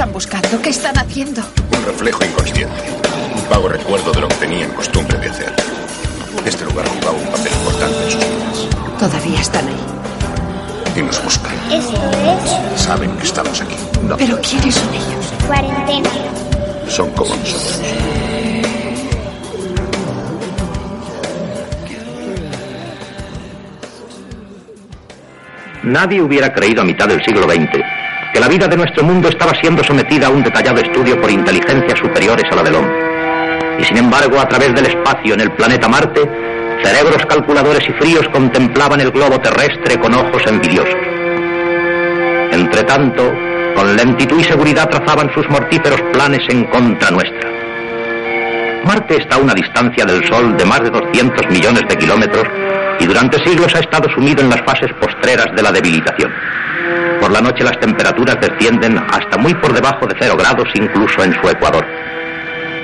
están buscando? ¿Qué están haciendo? Un reflejo inconsciente. Un vago recuerdo de lo que tenían costumbre de hacer. Este lugar jugaba un papel importante en sus vidas. Todavía están ahí. Y nos buscan. Esto es Saben que estamos aquí. No. ¿Pero quiénes son ellos? cuarentena. Son como nosotros. Nadie hubiera creído a mitad del siglo XX que la vida de nuestro mundo estaba siendo sometida a un detallado estudio por inteligencias superiores a la del hombre. Y sin embargo, a través del espacio en el planeta Marte, cerebros calculadores y fríos contemplaban el globo terrestre con ojos envidiosos. Entre tanto, con lentitud y seguridad trazaban sus mortíferos planes en contra nuestra. Marte está a una distancia del Sol de más de 200 millones de kilómetros y durante siglos ha estado sumido en las fases postreras de la debilitación. Por la noche las temperaturas descienden hasta muy por debajo de cero grados incluso en su ecuador.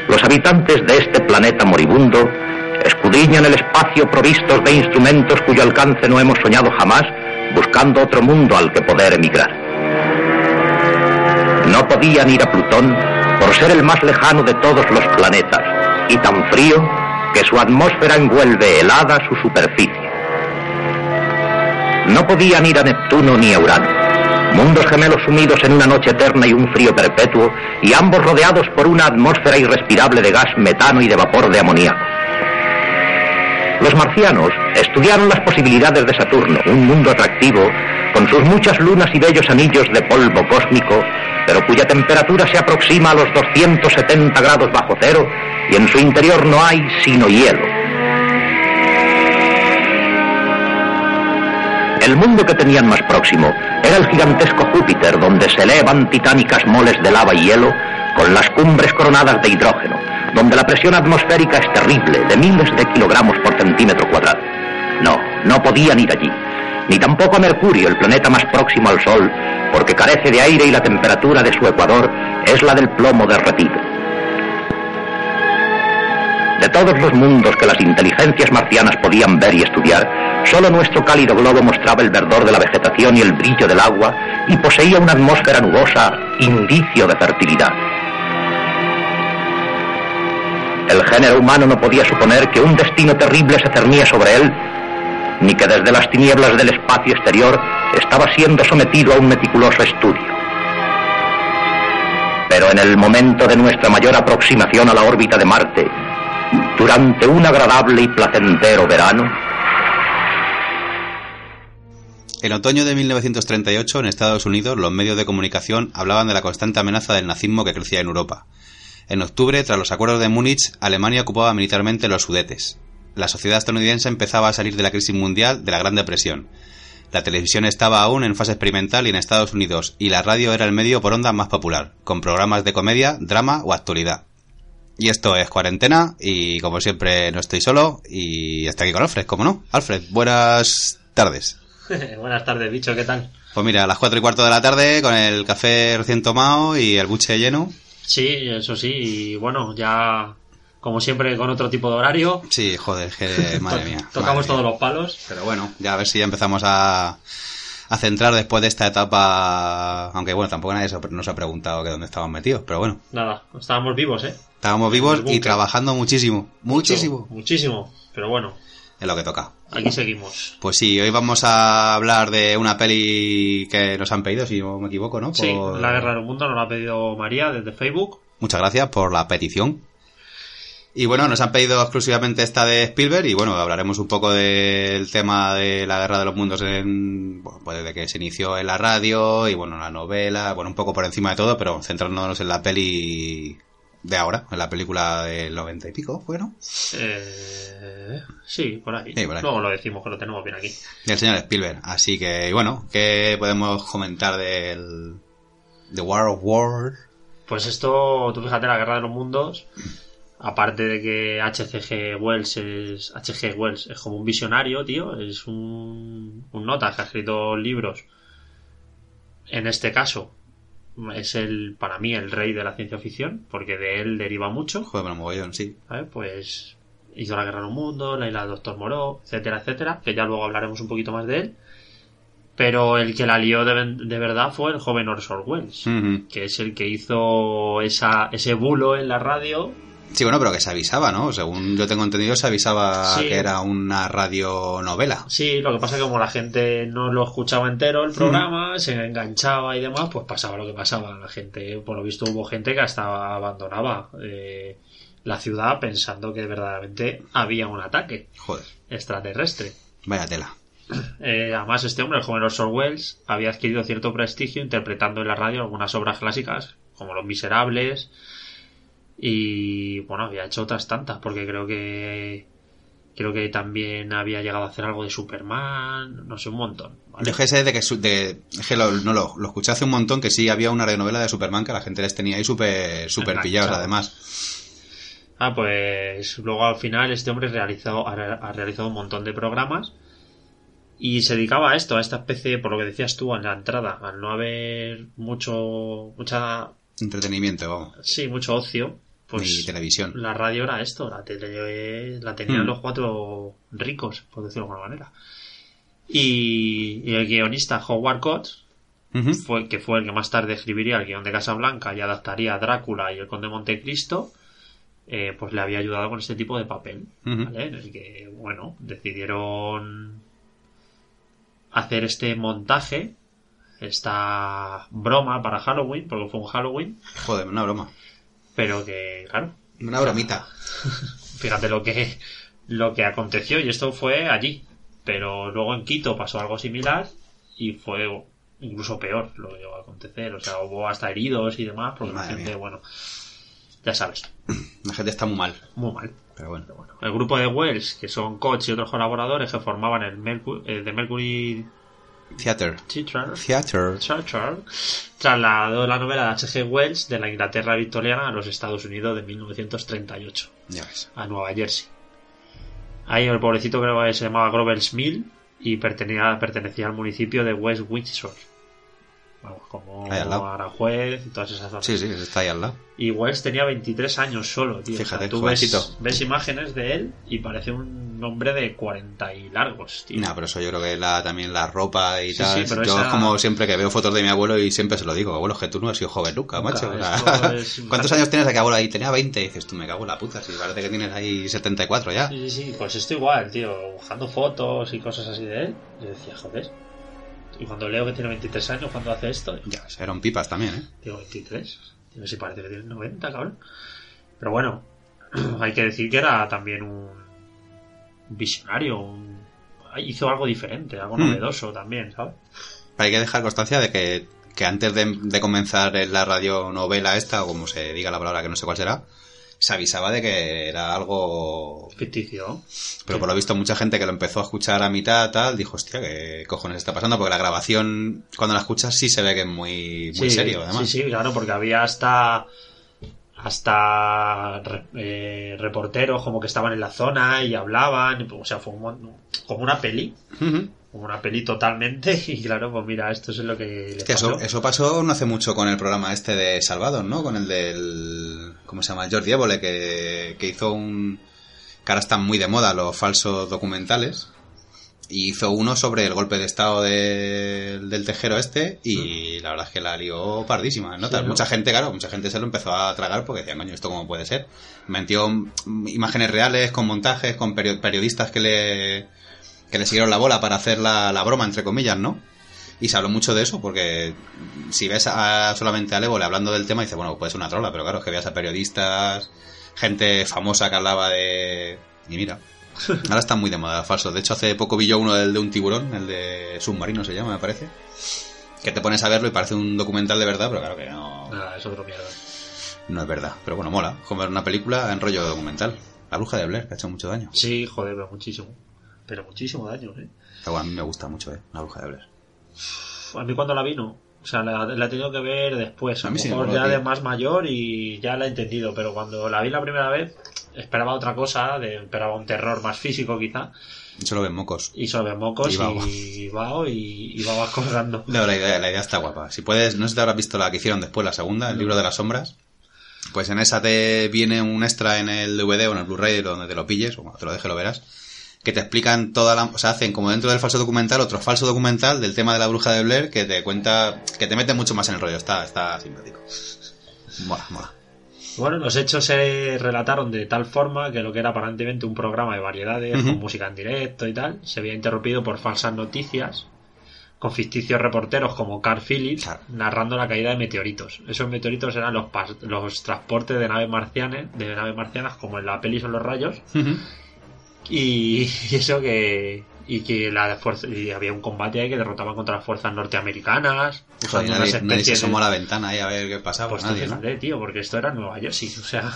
Los habitantes de este planeta moribundo escudriñan el espacio provistos de instrumentos cuyo alcance no hemos soñado jamás, buscando otro mundo al que poder emigrar. No podían ir a Plutón por ser el más lejano de todos los planetas y tan frío que su atmósfera envuelve helada su superficie. No podían ir a Neptuno ni a Urano, mundos gemelos sumidos en una noche eterna y un frío perpetuo, y ambos rodeados por una atmósfera irrespirable de gas metano y de vapor de amoníaco. Los marcianos estudiaron las posibilidades de Saturno, un mundo atractivo, con sus muchas lunas y bellos anillos de polvo cósmico, pero cuya temperatura se aproxima a los 270 grados bajo cero y en su interior no hay sino hielo. El mundo que tenían más próximo era el gigantesco Júpiter, donde se elevan titánicas moles de lava y hielo con las cumbres coronadas de hidrógeno, donde la presión atmosférica es terrible, de miles de kilogramos por centímetro cuadrado. No, no podían ir allí, ni tampoco a Mercurio, el planeta más próximo al Sol, porque carece de aire y la temperatura de su ecuador es la del plomo derretido. De todos los mundos que las inteligencias marcianas podían ver y estudiar, solo nuestro cálido globo mostraba el verdor de la vegetación y el brillo del agua y poseía una atmósfera nubosa, indicio de fertilidad. El género humano no podía suponer que un destino terrible se cernía sobre él, ni que desde las tinieblas del espacio exterior estaba siendo sometido a un meticuloso estudio. Pero en el momento de nuestra mayor aproximación a la órbita de Marte, durante un agradable y placentero verano, En otoño de 1938, en Estados Unidos, los medios de comunicación hablaban de la constante amenaza del nazismo que crecía en Europa. En octubre, tras los acuerdos de Múnich, Alemania ocupaba militarmente los Sudetes. La sociedad estadounidense empezaba a salir de la crisis mundial de la Gran Depresión. La televisión estaba aún en fase experimental y en Estados Unidos, y la radio era el medio por onda más popular, con programas de comedia, drama o actualidad. Y esto es cuarentena, y como siempre no estoy solo, y está aquí con Alfred, ¿cómo no? Alfred, buenas tardes. Buenas tardes, bicho, ¿qué tal? Pues mira, a las cuatro y cuarto de la tarde, con el café recién tomado y el buche lleno. Sí, eso sí, y bueno, ya como siempre con otro tipo de horario. Sí, joder, madre mía. Tocamos madre todos los palos. Pero bueno, ya a ver si ya empezamos a, a centrar después de esta etapa. Aunque bueno, tampoco nadie nos ha preguntado que dónde estábamos metidos, pero bueno, Nada, estábamos vivos, ¿eh? estábamos vivos y trabajando muchísimo. Muchísimo. Mucho, muchísimo, pero bueno, Es lo que toca. aquí seguimos. Pues sí, hoy vamos a hablar de una peli que nos han pedido, si no me equivoco, ¿no? Sí, La Guerra del Mundo nos la ha pedido María desde Facebook. Muchas gracias por la petición. Y bueno, nos han pedido exclusivamente esta de Spielberg y bueno, hablaremos un poco del tema de la Guerra de los Mundos en, bueno, pues desde que se inició en la radio y bueno, la novela, bueno, un poco por encima de todo, pero centrándonos en la peli de ahora, en la película del noventa y pico, bueno, Eh, sí, por ahí. Sí, por ahí. Luego lo decimos que lo tenemos bien aquí. del señor Spielberg. Así que bueno, ¿qué podemos comentar del The War of War? Pues esto, tú fíjate, la Guerra de los Mundos, aparte de que HCG Wells es, HG Wells es como un visionario, tío, es un, un nota que ha escrito libros. En este caso, es el, para mí, el rey de la ciencia ficción, porque de él deriva mucho. Joder, mogollón, sí. Pues hizo la Guerra de los Mundos, la isla del Doctor Moreau, etcétera, etcétera, que ya luego hablaremos un poquito más de él. Pero el que la lió de, de verdad fue el joven Orson Welles, que es el que hizo esa, ese bulo en la radio. Sí, bueno, pero que se avisaba, ¿no? Según yo tengo entendido, se avisaba Sí. que era una radionovela. Sí, lo que pasa es que como la gente no lo escuchaba entero el programa, se enganchaba y demás, pues pasaba lo que pasaba. La gente, por lo visto, hubo gente que hasta abandonaba eh, la ciudad pensando que verdaderamente había un ataque Joder, extraterrestre. vaya tela. Eh, además, este hombre, el joven Orson Welles, había adquirido cierto prestigio interpretando en la radio algunas obras clásicas, como Los Miserables, y bueno, había hecho otras tantas, porque creo que creo que también había llegado a hacer algo de Superman, no sé, un montón. ¿vale? Yo sé de que, de, que lo, no, lo, lo escuché hace un montón que sí había una radionovela de Superman que la gente les tenía ahí súper súper pillados además. Ah, pues luego al final este hombre realizado, ha, ha realizado un montón de programas y se dedicaba a esto, a esta especie, por lo que decías tú en la entrada, al no haber mucho, mucha, Entretenimiento, vamos. sí, mucho ocio, pues televisión. la radio era esto, la tele la tenían Mm. los cuatro ricos, por decirlo de alguna manera. Y, y el guionista Howard Ujú. fue, que fue el que más tarde escribiría el guion de Casablanca y adaptaría a Drácula y el Conde de Montecristo, eh, pues le había ayudado con este tipo de papel. En el que, bueno, decidieron hacer este montaje, esta broma para Halloween, porque fue un Halloween, Joder, una broma. Pero que, claro, Una bromita. fíjate lo que, lo que aconteció y esto fue allí. Pero luego en Quito pasó algo similar y fue incluso peor lo que llegó a acontecer. O sea, hubo hasta heridos y demás porque la Madre gente, mía. bueno, ya sabes, La gente está muy mal. muy mal. Pero bueno. Pero bueno, el grupo de Wells, que son Coach y otros colaboradores que formaban el Mercury, el de Mercury Theater. Theater. Theatre, trasladó la novela de H.G. Wells de la Inglaterra victoriana a los Estados Unidos de 1938. Ya ves. a Nueva Jersey. Ahí el pobrecito creo que se llamaba Grover's Mill y pertenecía, pertenecía al municipio de West Windsor. Vamos, como Ahí al lado. Aranjuez y todas esas zonas. Sí, sí, está ahí al lado. Y Wells tenía 23 años solo, tío. Fíjate, o sea, tú ves, ves imágenes de él y parece un hombre de 40 y largos, tío. No, pero eso yo creo que la, también la ropa y Sí, tal. sí, yo esa- es como siempre que veo fotos de mi abuelo y siempre se lo digo, abuelo, es que tú no has sido joven nunca, Nunca, macho. Es- ¿Cuántos años tienes de que abuelo ahí? Tenía 20 y dices, tú me cago en la puta, si parece que tienes ahí 74 ya. Sí, sí, sí, pues esto igual, tío. Buscando fotos y cosas así de él. Yo decía, joder. Y cuando leo que tiene 23 años, cuando hace esto, Ya, ves, eran pipas también, ¿eh? Digo, 23. Digo, si parece que tiene 90, cabrón. Pero bueno, hay que decir que era también un visionario. Un... Hizo algo diferente, algo Hmm. novedoso también, ¿sabes? Hay que dejar constancia de que, que antes de, de comenzar en la radionovela esta, o como se diga la palabra que no sé cuál será, se avisaba de que era algo... Ficticio. Pero por lo visto mucha gente que lo empezó a escuchar a mitad tal, dijo, hostia, ¿qué cojones está pasando? Porque la grabación, cuando la escuchas, sí se ve que es muy, muy Sí, serio, además. Sí, sí, claro, porque había hasta hasta eh, reporteros como que estaban en la zona y hablaban, o sea, fue un como una peli, una peli totalmente y claro, pues mira, esto es lo que le pasó. eso, eso pasó no hace mucho con el programa este de Salvados, ¿no? Con el del... ¿Cómo se llama? George Évole, que, que hizo un... Que ahora están muy de moda los falsos documentales. Y hizo uno sobre el golpe de estado de- del tejero este y la verdad es que la lió pardísima. ¿no? Sí, ¿no? Mucha gente, claro, mucha gente se lo empezó a tragar porque decían, coño, ¿esto cómo puede ser? Metió mm, imágenes reales, con montajes, con perio- periodistas que le, que le siguieron la bola para hacer la, la broma, entre comillas, ¿no? Y se habló mucho de eso, porque si ves a, solamente a Évole hablando del tema, dices, bueno, puede ser una trola, pero claro, es que veas a periodistas, gente famosa que hablaba de... Y mira, ahora están muy de moda falsos. De hecho, hace poco vi yo uno del de un tiburón, el de submarino se llama, me parece. Que te pones a verlo y parece un documental de verdad, pero claro que no, Nada, es otro mierda. no es verdad. Pero bueno, mola, como ver una película en rollo documental. La bruja de Blair, que ha hecho mucho daño. Sí, joder, pero muchísimo. Pero muchísimo daño, ¿eh? Pero a mí me gusta mucho, ¿eh? La bruja de Blair. A mí cuando la vino, o sea, la, la he tenido que ver después, a A sí, mejor me ya acuerdo de que- más mayor y ya la he entendido, pero cuando la vi la primera vez esperaba otra cosa, de, esperaba un terror más físico quizá, Eso lo ven mocos. y sobre mocos Y Bao. y y, y. No, la idea, la idea está guapa. Si puedes, no sé si te habrás visto la que hicieron después, la segunda, el libro de las sombras. Pues en esa te viene un extra en el DVD o en el Blu-ray donde te lo pilles, o cuando te lo deje lo verás, que te explican toda la... O sea, hacen como dentro del falso documental otro falso documental del tema de la bruja de Blair que te cuenta... que te mete mucho más en el rollo. Está, está simpático. Mola, mola. Bueno, los hechos se relataron de tal forma que lo que era aparentemente un programa de variedades con música en directo y tal, se había interrumpido por falsas noticias con ficticios reporteros como Carl Phillips Claro. narrando la caída de meteoritos. Esos meteoritos eran los, los transportes de naves marcianas, de naves marcianas como en la peli son los rayos y, y eso que y que la fuerza y había un combate ahí que derrotaban contra las fuerzas norteamericanas Joder, nadie, se asomó a la ventana ahí a ver qué pasaba. pues nadie, ¿no? fíjate, tío, porque esto era Nueva Jersey, o sea,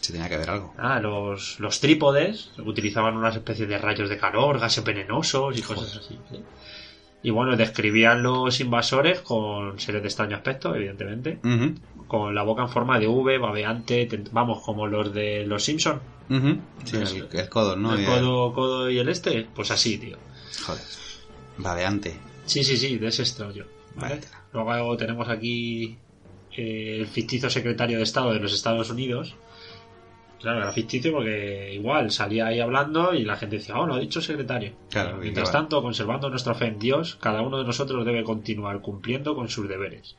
Se tenía que ver algo. Ah, los, los trípodes utilizaban unas especies de rayos de calor, gases venenosos y cosas así. ¿sí? Y bueno, describían los invasores con seres de extraño aspecto, evidentemente, con la boca en forma de V, babeante, vamos, como los de los Simpson, ujú. Sí, El- codo, ¿no? el codo, codo y el este, pues así, tío. Joder. Babeante. Sí, sí, sí, de ese. Luego tenemos aquí eh, el ficticio secretario de Estado de los Estados Unidos. Claro, era ficticio porque igual salía ahí hablando y la gente decía, oh, lo ha dicho el secretario. Claro, Y Mientras claro. tanto, conservando nuestra fe en Dios, cada uno de nosotros debe continuar cumpliendo con sus deberes.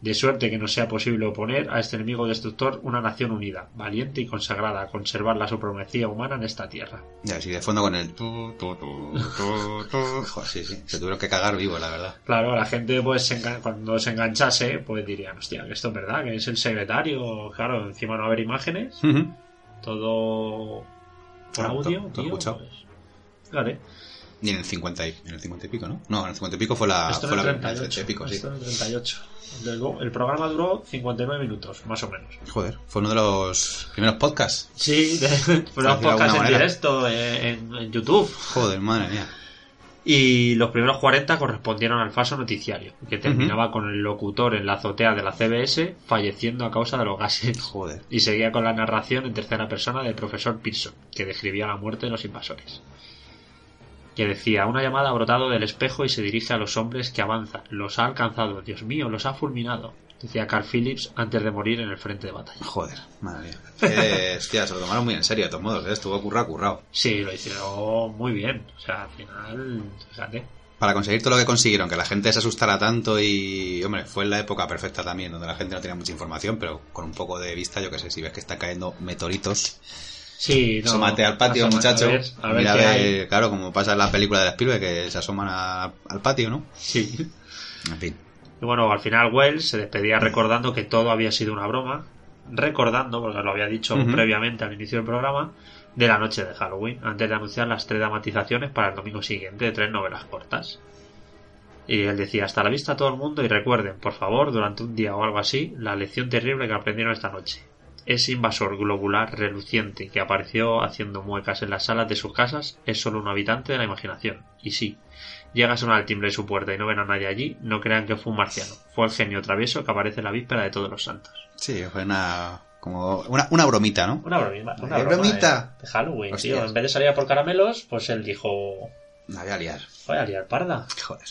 De suerte que nos sea posible oponer a este enemigo destructor una nación unida, valiente y consagrada a conservar la supremacía humana en esta tierra. Y así de fondo con el... tu, tu, tu, tu, tu. Joder, sí, sí. Se tuvieron que cagar vivo, la verdad. Claro, la gente pues cuando se enganchase, pues dirían, hostia, que esto es verdad, que es el secretario, claro, encima no haber imágenes. Todo por Ah, audio, todo- todo tío, escuchado. pues, claro, ¿eh? Y en el 50 y, en el 50 y pico, ¿no? No, en el 50 y pico fue la... esto fue en la el en el 38, 30 y pico, sí. esto en el 38. Luego, el programa duró 59 minutos, más o menos. Joder, fue uno de los primeros podcasts. Sí, de, decirlo de podcasts en manera. directo, eh, en, en YouTube. Joder, madre mía. Y los primeros 40 correspondieron al falso noticiario, que terminaba con el locutor en la azotea de la CBS falleciendo a causa de los gases. Joder. Y seguía con la narración en tercera persona del profesor Pearson, que describía la muerte de los invasores. Que decía, una llamada ha brotado del espejo y se dirige a los hombres que avanzan. Los ha alcanzado, Dios mío, los ha fulminado. Decía Carl Phillips antes de morir en el frente de batalla. Joder, madre mía. Que, hostia, se lo tomaron muy en serio, de todos modos, ¿eh? Estuvo currado, currado. Sí, lo hicieron muy bien. O sea, al final, fíjate. Para conseguir todo lo que consiguieron, que la gente se asustara tanto y, hombre, fue en la época perfecta también, donde la gente no tenía mucha información, pero con un poco de vista, yo que sé, si ves que están cayendo meteoritos, Sí, no. asómate al patio, asómate, muchacho. A ver, a ver Mira, qué hay. claro, como pasa en la película de Spielberg, que se asoman a- al patio, ¿no? Sí. En fin. Y bueno, al final Wells se despedía recordando que todo había sido una broma, recordando, porque lo había dicho previamente al inicio del programa, de la noche de Halloween, antes de anunciar las tres dramatizaciones para el domingo siguiente de tres novelas cortas. Y él decía, hasta la vista a todo el mundo y recuerden, por favor, durante un día o algo así, la lección terrible que aprendieron esta noche. Ese invasor globular reluciente que apareció haciendo muecas en las salas de sus casas es solo un habitante de la imaginación. Y sí, llega a sonar el timbre de su puerta y no ven a nadie allí, no crean que fue un marciano. Fue el genio travieso que aparece en la víspera de todos los santos. Sí, fue una, como una, una bromita, ¿no? Una bromita. Una ¿Qué broma bromita? De, de Halloween, Hostias. tío. En vez de salir a por caramelos, pues él dijo, La voy a liar. voy a liar parda. Joder.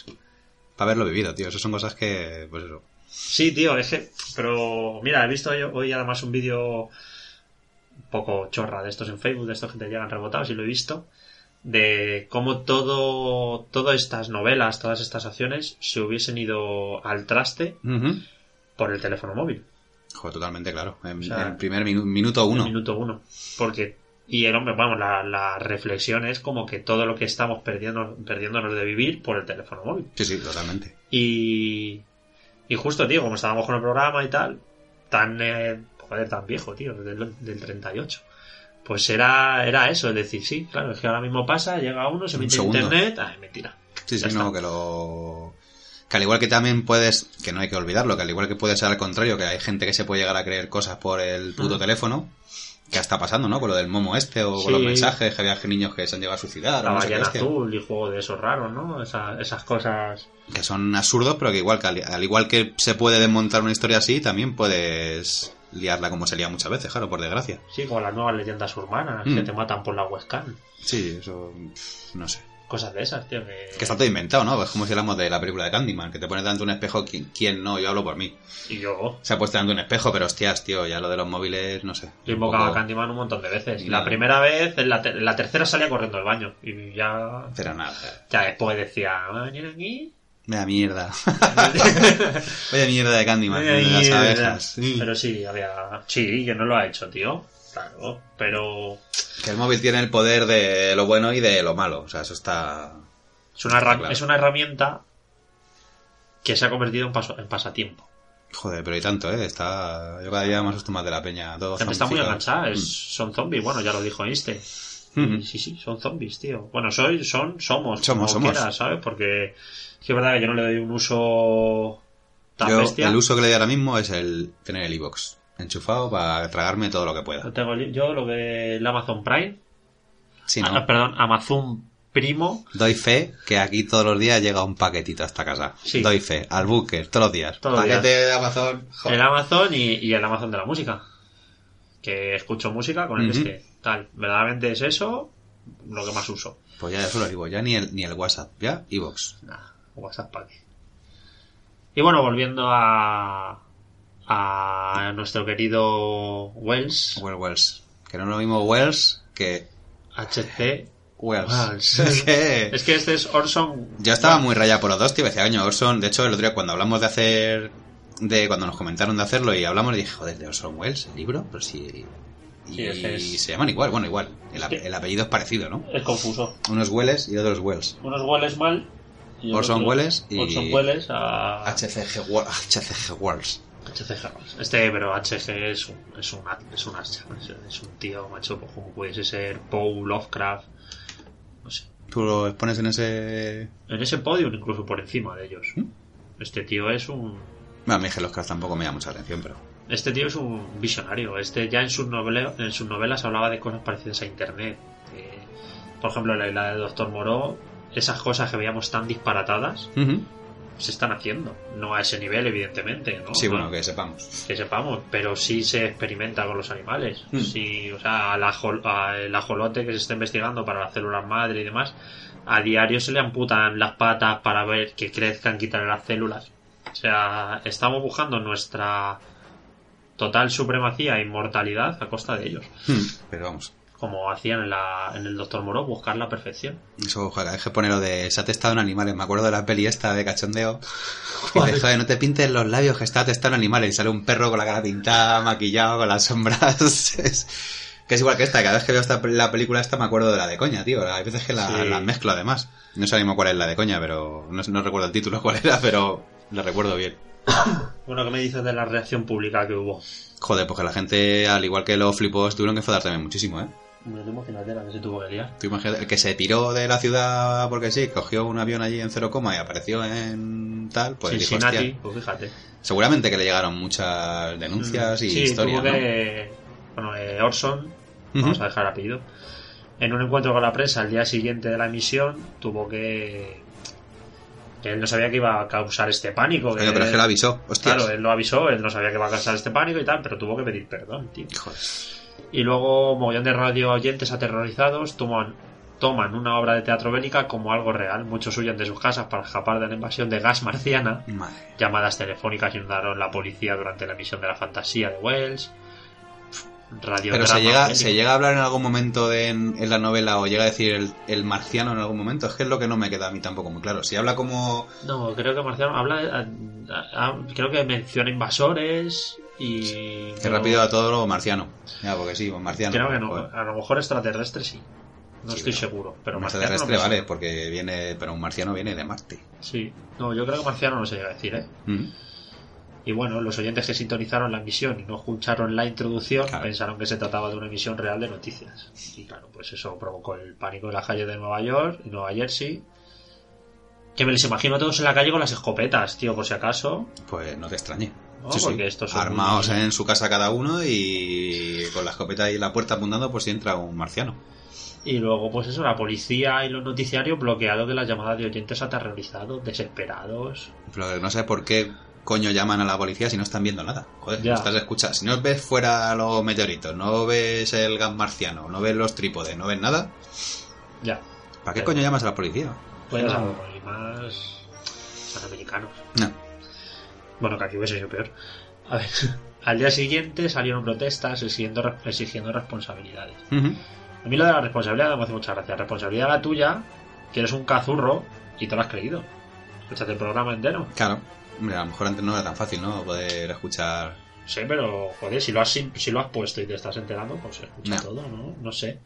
Para haberlo vivido, tío. Eso son cosas que, pues eso. Sí, tío, es que... Pero, mira, he visto hoy además un vídeo un poco chorra de estos en Facebook, de estos que te llegan rebotados, y lo he visto, de cómo todo, todas estas novelas, todas estas acciones se hubiesen ido al traste por el teléfono móvil. Joder, totalmente claro. En, O sea, en el primer minu- minuto uno. el minuto uno. Porque... Y el hombre, vamos, la, la reflexión es como que todo lo que estamos perdiendo, perdiéndonos de vivir por el teléfono móvil. Sí, sí, totalmente. Y, y justo, tío, como estábamos con el programa y tal, tan, eh, joder, tan viejo, tío, del, del 38. Pues era, era eso, es decir, sí, claro, es que ahora mismo pasa, llega uno, se mete en internet, ay, mentira. Sí, sí, no, que lo... Que al igual que también puedes, que no hay que olvidarlo, que al igual que puede ser al contrario, que hay gente que se puede llegar a creer cosas por el puto Ah. teléfono, que está pasando, ¿no? Con lo del momo este, o Sí. con los mensajes, que había niños que se han llegado a suicidar, La o no sé qué ballena hostia. azul y juego de esos raros, ¿no? Esa- esas cosas. que son absurdos, pero que igual que al, al igual que se puede desmontar una historia así, también puedes liarla como se lía muchas veces, claro, por desgracia. Sí, como las nuevas leyendas urbanas Mm. que te matan por la webcam. Sí, eso no sé. Cosas de esas, tío. Que, Que está todo inventado, ¿no? Es como si hablamos de la película de Candyman, que te pones delante de un espejo, ¿quién, quién no? Yo hablo por mí. Y yo, Se ha puesto delante de un espejo, pero hostias, tío, ya lo de los móviles, no sé. yo poco- a Candyman un montón de veces. Claro. La primera vez, en la, en la tercera salía corriendo al baño. Y ya, Pero nada, ya después decía, ¿va a venir aquí? Vaya mierda. vaya mierda de Candyman, Vaya de las mierda. abejas. Pero sí, había. Sí, que no lo ha hecho, tío. Claro, pero. Que el móvil tiene el poder de lo bueno y de lo malo, o sea, eso está... Es una, Claro. es una herramienta que se ha convertido en, paso- en pasatiempo. Joder, pero y tanto, ¿eh? Está... Yo cada día más esto más de la peña. Todo está muy enganchada, es- son zombies. Bueno, ya lo dijo Einstein. Mm. Sí, sí, son zombies, tío. Bueno, soy, son, somos. Somos, somos. quieras, ¿sabes? Porque que es verdad que yo no le doy un uso tan Yo, bestia. el uso que le doy ahora mismo es el tener el iBox enchufado para tragarme todo lo que pueda. Yo tengo el- yo lo que el Amazon Prime, ah, no, perdón, Amazon Primo, doy fe que aquí todos los días llega un paquetito a esta casa. Sí. Doy fe, al búnker, todos los días. Todos los Paquete días. de Amazon. joder. el Amazon y, y el Amazon de la música. Que escucho música con el Ujú. este. Tal, verdaderamente es eso lo que más uso. Pues ya eso lo digo, ya ni el, ni el WhatsApp, ya iBox. Nah, WhatsApp para. Y bueno, volviendo a, a nuestro querido Wells, Well, Wells. Que no es lo mismo Wells que HC Wells. Wells. es que... Es que este es Orson. Yo estaba muy rayado por los dos, tío. Decía, coño, Orson. De hecho, el otro día cuando hablamos de hacer. de Cuando nos comentaron de hacerlo y hablamos, dije, joder, de Orson Welles, el libro. Pero si. Y Sí, es es- se llaman igual, bueno, igual. El, el apellido es parecido, ¿no? Es confuso. Uno es Welles y otro es Wells. Unos Welles mal. Y Orson Welles y- Orson Welles a. HCG, HCG Wells. HCG. Este, pero HG es un, es un, es un hacha, es, es un tío, macho, como pudiese ser Poe, Lovecraft, no sé. Tú lo pones en ese. En ese podio, incluso por encima de ellos. ¿Mm? Este tío es un. Bueno, a mí Los Craft tampoco me da mucha atención, pero. Este tío es un visionario. Este ya en sus, novela- en sus novelas hablaba de cosas parecidas a Internet. Eh, por ejemplo, la, la de Doctor Moró, esas cosas que veíamos tan disparatadas se están haciendo. No a ese nivel, evidentemente. ¿no? Sí, No- bueno, que sepamos. que sepamos, pero sí se experimenta con los animales. Mm. Sí, o sea, al ajol- el ajolote que se está investigando para las células madre y demás, a diario se le amputan las patas para ver que crezcan, quitarle las células. O sea, estamos buscando nuestra total supremacía e inmortalidad a costa de ellos. Hmm, Pero vamos. Como hacían en, la, en el Doctor Moro, buscar la perfección. Eso, joder, es que pone lo de se ha testado en animales. Me acuerdo de la peli esta de cachondeo. Que dice, joder, no te pintes los labios que está testado en animales. Y sale un perro con la cara pintada, maquillado, con las sombras. Es- que es igual que esta. Cada vez que veo esta, la película esta me acuerdo de la de coña, tío. Hay veces que la, Sí. las mezclo además. No sé mismo cuál es la de coña, pero no, no recuerdo el título cuál era, pero la recuerdo bien. Bueno, ¿qué me dices de la reacción pública que hubo? Joder, pues que la gente, al igual que los flipos, tuvieron que enfadar también muchísimo, ¿eh? Me lo imagínate la que se tuvo que liar. Tú imagínate, el que se tiró de la ciudad porque sí, cogió un avión allí en cero coma y apareció en tal, pues dijo, hostia. pues fíjate. Seguramente que le llegaron muchas denuncias y sí, historias, tuvo ¿no? que... Bueno, eh, Orson, vamos a dejar el apellido, en un encuentro con la prensa al día siguiente de la emisión, tuvo que... él no sabía que iba a causar este pánico. que- pero es que lo avisó, hostias. Claro, él lo avisó, él no sabía que iba a causar este pánico y tal, pero tuvo que pedir perdón, tío. Joder. Y luego, mogollón de radio oyentes aterrorizados toman, toman una obra de teatro bélica como algo real. Muchos huyen de sus casas para escapar de la invasión de gas marciana. Madre. Llamadas telefónicas inundaron la policía durante la emisión de la fantasía de Wells. Pero se llega, se llega a hablar en algún momento de- en, en la novela o llega a decir el, el marciano en algún momento. Es que es lo que no me queda a mí tampoco muy claro. Si habla como... No, creo que Marciano habla. a- a- creo que menciona invasores y. Que rápido a todo lo marciano. Ya, porque sí, pues marciano. Creo que no. Joder. A lo mejor extraterrestre sí. No Sí, estoy pero- seguro. Pero Un marciano no extraterrestre vale, porque viene... Pero un marciano viene de Marte. Sí. No, yo creo que marciano no se llega a decir, ¿eh? Mm. Y bueno, los oyentes que sintonizaron la emisión y no escucharon la introducción Claro. pensaron que se trataba de una emisión real de noticias. Y claro, pues eso provocó el pánico en las calles de Nueva York y Nueva Jersey. Que me les imagino a todos en la calle con las escopetas, tío, por si acaso. Pues no te extrañe. No, porque estos son Armados muy- en su casa cada uno y con la escopeta en la puerta apuntando por si entra un marciano. Y luego, pues eso, la policía y los noticiarios bloqueados de las llamadas de oyentes aterrorizados, desesperados. Pero no sé por qué coño llaman a la policía si no están viendo nada. Joder, Ya. no estás escuchando. Si no ves fuera los meteoritos, no ves el gas marciano, no ves los trípodes, no ves nada, Ya. ¿Para qué coño llamas a la policía? Pues algo y más. Son americanos. No. Bueno, que aquí hubiese sido peor. A ver, al día siguiente salieron protestas exigiendo, exigiendo responsabilidades. A mí lo de la responsabilidad me hace mucha gracia. Responsabilidad la tuya, que eres un cazurro y te lo has creído. Escúchate el programa entero. Claro. Hombre, a lo mejor antes no era tan fácil, ¿no? Poder escuchar... Sí, pero joder, si lo has, si lo has puesto y te estás enterando, pues se escucha No. todo, ¿no? No sé.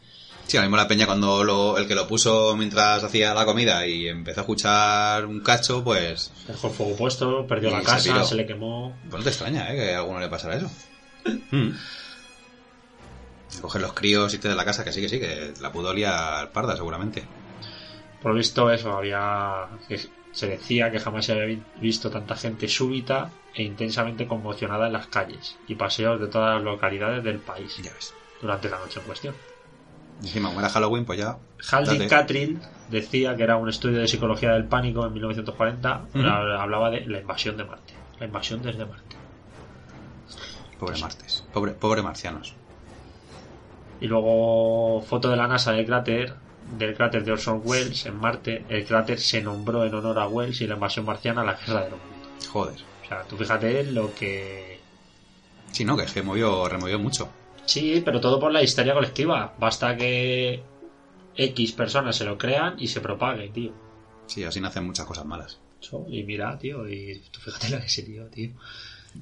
Sí, ahora mismo la peña cuando lo- el que lo puso mientras hacía la comida y empezó a escuchar un cacho, pues... Dejó el fuego puesto, perdió la casa, se le quemó. Pues no te extraña, ¿eh? Que a alguno le pasara eso. Mm. Coger los críos y te de la casa, que sí, que sí, que la pudo liar parda seguramente. Por lo visto, eso, había. Se decía que jamás se había vi- visto tanta gente súbita e intensamente conmocionada en las calles y paseos de todas las localidades del país Ya ves. durante la noche en cuestión. Y encima, como era Halloween, pues ya... Haldin date. Cattrill decía que era un estudio de psicología del pánico en 1940. Ujú. Hablaba de la invasión de Marte. La invasión desde Marte. Pobre martes. Pobre, pobre marcianos. Y luego foto de la NASA del cráter, del cráter de Orson Welles en Marte. El cráter se nombró en honor a Wells y la invasión marciana la guerra de los mundos. Joder. O sea, tú fíjate lo que... Sí, no, que es que movió, removió mucho. Sí, pero todo por la histeria colectiva. Basta que X personas se lo crean y se propague, tío. Sí, así nacen muchas cosas malas. Y mira, tío, y tú fíjate la que se lió, tío.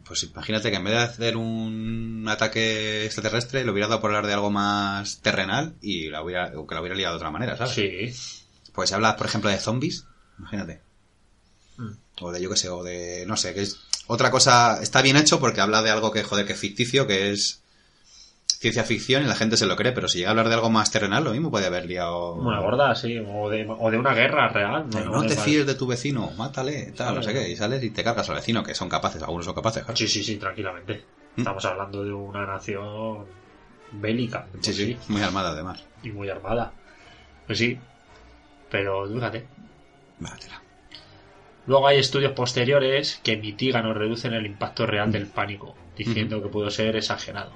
Pues imagínate que en vez de hacer un ataque extraterrestre, lo hubiera dado por hablar de algo más terrenal y la hubiera, o que la hubiera liado de otra manera, ¿sabes? Sí. Pues si hablas, por ejemplo, de zombies, imagínate. Mm. O de, yo qué sé, o de, no sé, que es otra cosa, está bien hecho porque habla de algo que, joder, que es ficticio, que es ciencia ficción y la gente se lo cree, pero si llega a hablar de algo más terrenal, lo mismo puede haber liado... Una gorda, sí. O de, o de una guerra real. No, no te fíes de tu vecino, mátale, tal, no sé qué, y sales y te cargas al vecino, que son capaces, algunos son capaces, claro. Sí, sí, sí, tranquilamente. Mm. Estamos hablando de una nación bélica. por Sí, sí, muy armada además. Y muy armada. Pues sí. Pero fíjate. Váyatela. Luego hay estudios posteriores que mitigan o reducen el impacto real del pánico, diciendo que pudo ser exagerado.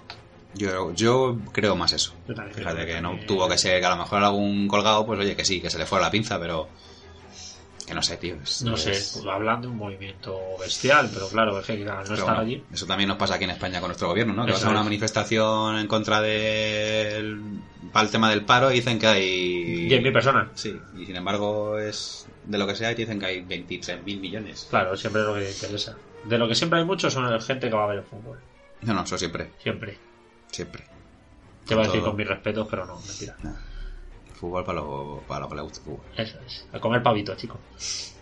Yo, yo creo más eso. Yo también Fíjate que no tuvo que ser que a lo mejor algún colgado, pues oye, que sí, que se le fuera la pinza, pero. Que no sé, tío. No sé, es- pues, hablan de un movimiento bestial, pero claro, es que no pero estar bueno, allí. Eso también nos pasa aquí en España con nuestro gobierno, ¿no? Que Eso vas a una es. manifestación en contra del. para el tema del paro y dicen que hay. 10.000 personas. Sí, y sin embargo es de lo que sea y te dicen que hay 23.000 millones. Claro, siempre es lo que te interesa. De lo que siempre hay muchos son la gente que va a ver el fútbol. No, no, eso siempre, Siempre. Siempre. Te voy a decir con mis respetos, pero no, mentira. Fútbol para lo, para lo que le gusta el fútbol. Eso es. A comer pavito, chico.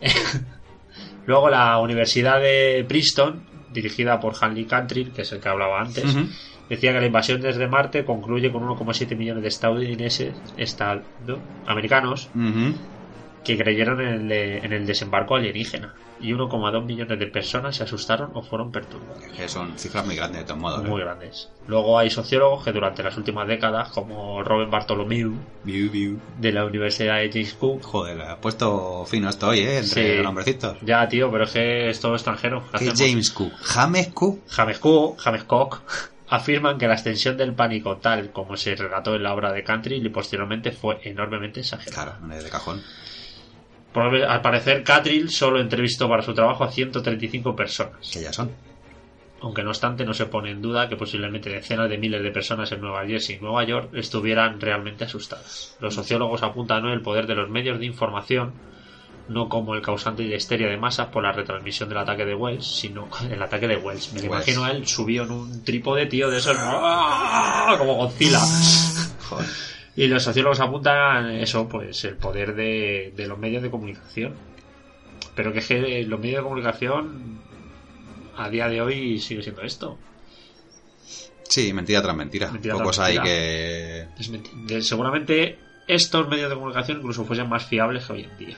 Luego la Universidad de Princeton, dirigida por Hanley Cantrill, que es el que hablaba antes, decía que la invasión desde Marte concluye con 1,7 millones de estadounidenses, esta- ¿no? americanos, Ujú. Que creyeron en el, de- en el desembarco alienígena. Y 1,2 millones de personas se asustaron o fueron perturbadas. Que son cifras muy grandes de todos modos. ¿eh? Muy grandes. Luego hay sociólogos que durante las últimas décadas, como Robert Bartholomew, de la Universidad de James Cook, Joder, ha puesto fino esto hoy, ¿eh? Entre Sí. nombrecitos. ya tío, pero es que es todo extranjero. ¿Qué ¿Qué hacemos? James Cook? James Cook. James Cook, James Cook afirman que la extensión del pánico tal como se relató en la obra de Cantrill y posteriormente fue enormemente exagerada. Claro, es de cajón. Por- al parecer, Cantrill solo entrevistó para su trabajo a 135 personas. Que ya son. Aunque no obstante, no se pone en duda que posiblemente decenas de miles de personas en Nueva Jersey y Nueva York estuvieran realmente asustadas. Los sociólogos apuntan hoy el poder de los medios de información, no como el causante de histeria de masas por la retransmisión del ataque de Wells, sino el ataque de Wells. Me Wells. imagino a él subido en un trípode, tío, de esos ¡ah! como Godzilla. Joder. Y los sociólogos apuntan eso, pues el poder de, de los medios de comunicación. Pero que es que los medios de comunicación a día de hoy sigue siendo esto. Sí, mentira tras mentira. Mentira tras Pocos hay mentira. que. Seguramente estos medios de comunicación incluso fuesen más fiables que hoy en día.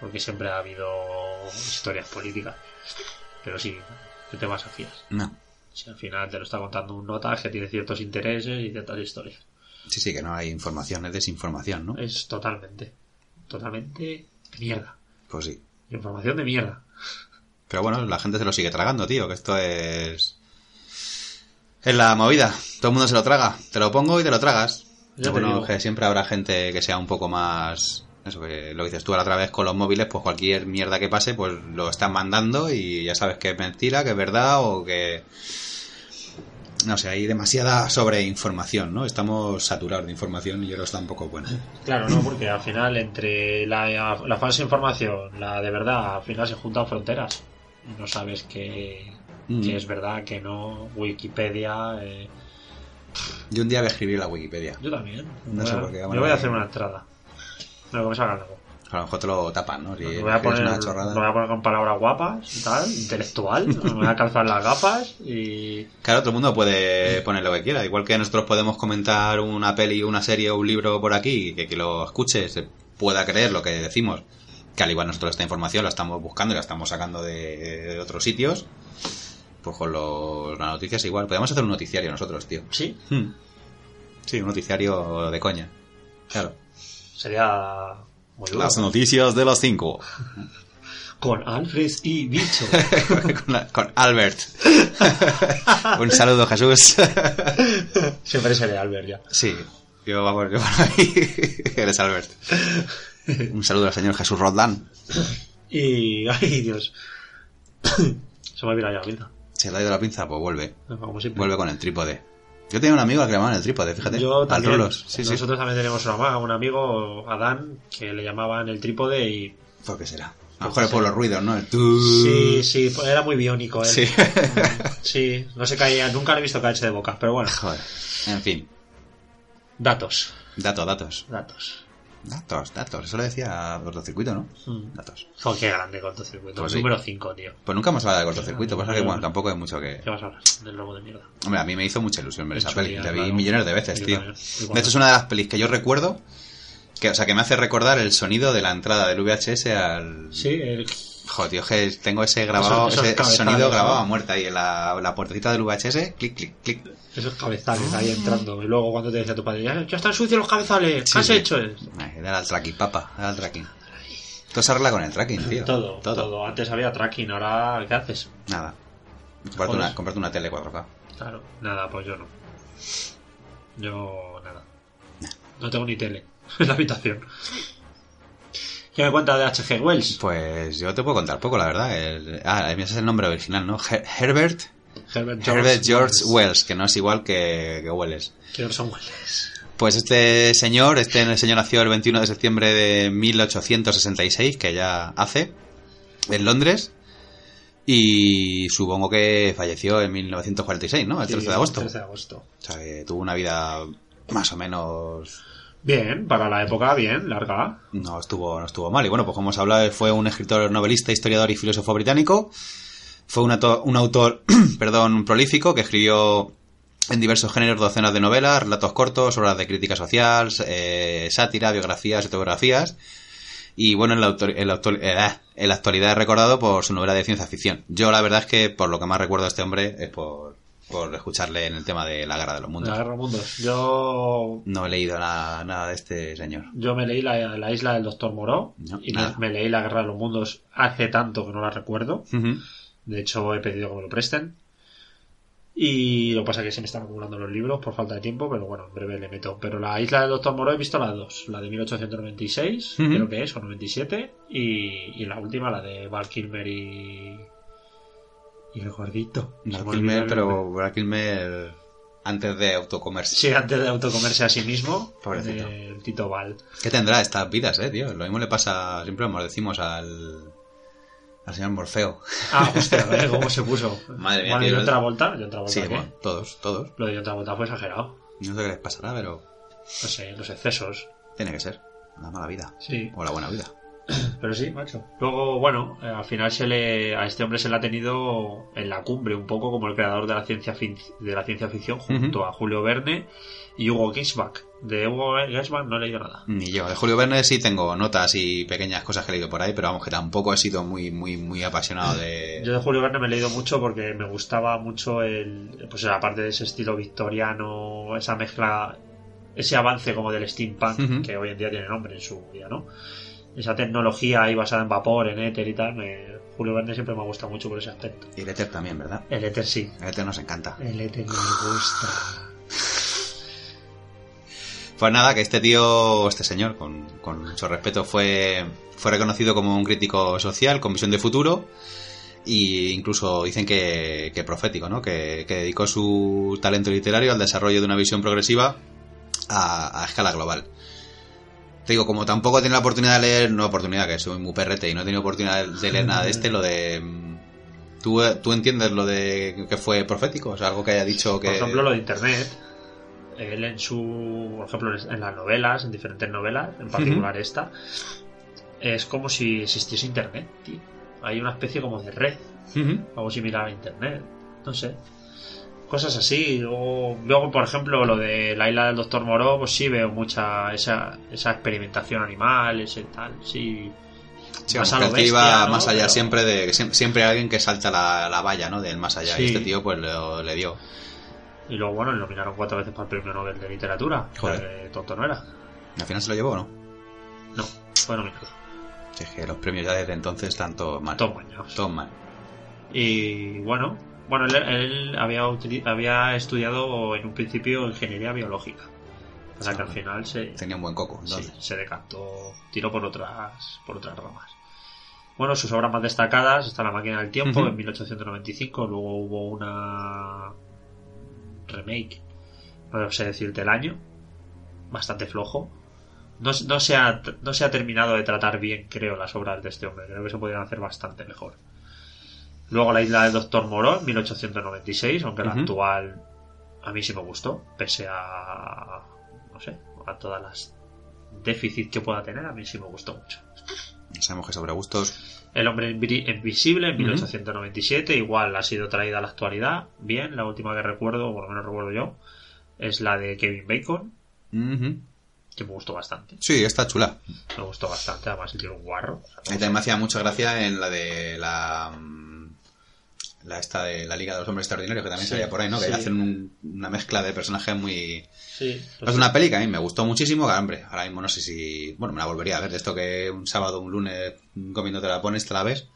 Porque siempre ha habido historias políticas. Pero sí, ¿qué te vas a fiar? No. Si al final te lo está contando un nota que tiene ciertos intereses y ciertas historias. Sí, sí, que no hay información, es desinformación, ¿no? Es totalmente, totalmente mierda. Pues sí. Información de mierda. Pero bueno, la gente se lo sigue tragando, tío, que esto es... Es la movida. Todo el mundo se lo traga. Te lo pongo y te lo tragas. Te bueno, digo. que siempre habrá gente que sea un poco más... Eso que lo dices tú a la otra vez con los móviles, pues cualquier mierda que pase, pues lo están mandando y ya sabes que es mentira, que es verdad o que... No sé, hay demasiada sobreinformación, ¿no? Estamos saturados de información y eso está un poco bueno. Claro, no, porque al final entre la, la falsa información, la de verdad, al final se juntan fronteras. No sabes qué, Mm. qué es verdad, qué no. Wikipedia. eh, Yo un día voy a escribir la Wikipedia. yo también. No Voy sé a- por qué, Yo bueno, voy a hacer una entrada. No, que me salga algo. A lo mejor te lo tapan, ¿no? Si Lo voy a poner, una chorrada. voy a poner con palabras guapas y tal, intelectual. me voy a calzar las gafas y. Claro, todo el mundo puede poner lo que quiera. Igual que nosotros podemos comentar una peli, una serie o un libro por aquí, que quien lo escuche se pueda creer lo que decimos. Que al igual nosotros esta información la estamos buscando y la estamos sacando de, de otros sitios. Pues con los, las noticias igual. Podemos hacer un noticiario nosotros, tío. Sí, Hmm. Sí, un noticiario de coña. Claro. sería muy. Las noticias de las 5. Con Alfred y Bicho. con, la- con Albert. un saludo, Jesús. Siempre seré Albert ya. Sí, yo vamos, yo por ahí. Eres Albert. Un saludo al señor Jesús Roldán. Y. ¡Ay, Dios! Se me ha ya la pinza. Se le ha ido la pinza, pues vuelve. Como. Vuelve con el trípode. Yo tenía un amigo al que le llamaban el trípode, fíjate. Yo Al también. Sí, sí. Nosotros también tenemos un amigo, un amigo, Adán, que le llamaban el trípode y. ¿Por qué será? A lo mejor es por los ruidos, ¿no? El tu- Sí, sí, era muy biónico él. Sí. Sí, no se caía, nunca lo he visto caerse de boca, pero bueno. Joder. En fin. Datos, Datos, datos. datos. Datos, datos. Eso lo decía cortocircuito, ¿no? Mm. Datos. Jo, qué grande cortocircuito. Pues sí. Número 5, tío. Pues nunca hemos hablado de cortocircuito, pasa que bueno, tampoco hay mucho que. ¿Qué vas a hablar? Del lobo de mierda. Hombre, a mí me hizo mucha ilusión ver esa peli. La vi claro. millones de veces, tío. De hecho, es una de las pelis que yo recuerdo. Que, o sea, que me hace recordar el sonido de la entrada del VHS al. Sí, el... Joder, tío, que tengo ese grabado, Esos- esos ese sonido ¿no? grabado a muerte ahí en la, la puertecita del VHS. Clic, clic, clic. esos cabezales ahí entrando. Y luego cuando te decía tu padre, ya, ya están sucios los cabezales, ¿qué Sí, has sí. hecho? Ay, dale al tracking, papa, dale al tracking. Todo se arregla con el tracking, tío. Todo, todo, Antes había tracking, ahora ¿qué haces? Nada. Comprarte Joder. una, comprarte una tele 4K. Claro, nada, pues yo no. Yo nada. No tengo ni tele en la habitación. ¿Qué me cuenta de H.G. Wells? Pues yo te puedo contar poco, la verdad. El- ah, ese es el nombre original, ¿no? Her- Herbert, Herbert Herbert George Wells, que no es igual que, que Welles. Que Orson Welles. Pues este señor, este señor nació el 21 de septiembre de 1866, que ya hace, en Londres, y supongo que falleció en 1946, ¿no? El 13 de agosto. 13 de agosto. O sea, que tuvo una vida más o menos... Bien, para la época, bien, larga. No estuvo, no estuvo mal. Y bueno, pues como hemos hablado, fue un escritor, novelista, historiador y filósofo británico. Fue un, ato- un autor, perdón, prolífico que escribió en diversos géneros docenas de novelas, relatos cortos, obras de crítica social, eh, sátira, biografías, autobiografías. Y bueno, en la, autor- en la autor- en la actualidad es recordado por su novela de ciencia ficción. Yo la verdad es que por lo que más recuerdo a este hombre es por, por escucharle en el tema de la guerra de los La mundos. Guerra de los Mundos. Yo, No he leído nada, nada de este señor. yo me leí la, la isla del Doctor Moró No, y me, leí La Guerra de los Mundos hace tanto que no la recuerdo. De hecho, he pedido que me lo presten. Y lo que pasa es que se me están acumulando los libros por falta de tiempo, pero bueno, en breve le meto. Pero la isla del Doctor Moro he visto las dos. La de 1896, Ujú. creo que es, o 97. Y, y la última, la de Val Kilmer y... Y el gordito. Val Kilmer, pero Val Kilmer antes de autocomerse. Sí, antes de autocomerse a sí mismo. Pobrecito. El Tito Val. ¿Qué tendrá estas vidas, eh, tío? Lo mismo le pasa, siempre lo decimos al, al señor Morfeo. Ah, hostia, ver cómo se puso. Madre mía, Bueno, vuelta, y otra vuelta. Sí, bueno, todos, todos. Lo de otra vuelta fue exagerado. No sé qué les pasará, pero No sé, los excesos. tiene que ser. La mala vida. Sí. O la buena vida. Pero sí, macho. Luego, bueno, eh, al final se le, a este hombre se le ha tenido en la cumbre un poco como el creador de la ciencia, fin- de la ciencia ficción junto a Julio Verne y Hugo Ginsbach. De Hugo Ginsbach no he leído nada. Ni yo. De Julio Verne sí tengo notas y pequeñas cosas que he leído por ahí, pero vamos, que tampoco he sido muy, muy, muy apasionado de... Yo de Julio Verne me he leído mucho porque me gustaba mucho el, pues aparte de ese estilo victoriano, esa mezcla, ese avance como del steampunk, que hoy en día tiene nombre en su día, ¿no? Esa tecnología ahí basada en vapor, en éter y tal, me- Julio Verne siempre me ha gustado mucho por ese aspecto. Y el Éter también, ¿verdad? El éter sí, El Éter nos encanta. El éter me gusta. Pues nada, que este tío, este señor, con, con mucho respeto, fue, fue reconocido como un crítico social con visión de futuro y incluso dicen que, que profético, ¿no? Que, que dedicó su talento literario al desarrollo de una visión progresiva a, a escala global. Te digo, como tampoco tiene la oportunidad de leer, no oportunidad, que soy muy perrete y no he tenido oportunidad de leer nada de este, lo de... mm, ¿Tú, tú entiendes lo de que fue profético? O sea, algo que haya dicho que... Por ejemplo, lo de internet. Él en su. Por ejemplo, en las novelas, en diferentes novelas, en particular esta, es como si existiese internet, tío. Hay una especie como de red, Ujú. algo similar a internet. No sé. Cosas así. Luego, luego, por ejemplo, lo de la isla del Doctor Moró, pues sí veo mucha esa, esa experimentación animal, ese tal, sí. Sí, Más a lo bestia, ¿no? más allá Pero- siempre de siempre hay alguien que salta la, la valla, ¿no? Del más allá. Sí. Y este tío pues lo- le dio. Y luego, bueno, le nominaron cuatro veces para el premio Nobel de Literatura. Joder. Que tonto no era. ¿Al final se lo llevó o no? No, fue nominado. Es que los premios ya desde entonces están todos mal. Todos mal. Y bueno, bueno él, él había, estudiado en un principio ingeniería biológica. O sea que al final se, Tenía un buen coco. sí, se decantó, tiró por otras, por otras ramas. Bueno, sus obras más destacadas está La máquina del tiempo Ujú. en 1895, luego hubo una remake, no sé decirte el año, bastante flojo. No, no, se ha, no se ha terminado de tratar bien, creo, las obras de este hombre. Creo que se podrían hacer bastante mejor. Luego La isla del Doctor Morón, 1896, aunque la actual a mí sí me gustó, pese a, no sé, a todas las déficits que pueda tener, a mí sí me gustó mucho. Sabemos que sobre gustos. El hombre invi- invisible en Ujú. 1897, igual ha sido traída a la actualidad. Bien, la última que recuerdo, o por lo menos recuerdo yo, es la de Kevin Bacon, que me gustó bastante. Sí, está chula. Me gustó bastante, además tiene un guarro. o sea, también me hacía mucha gracia en la de la. La esta de la Liga de los Hombres Extraordinarios, que también Sí, salía por ahí, ¿no? Que sí. hacen un- una mezcla de personajes muy. Sí, Es una peli que a mí me gustó muchísimo, que, hombre, ahora mismo no sé si... Bueno, me la volvería a ver, de esto que un sábado, un lunes, comiendo te la pones, te la ves.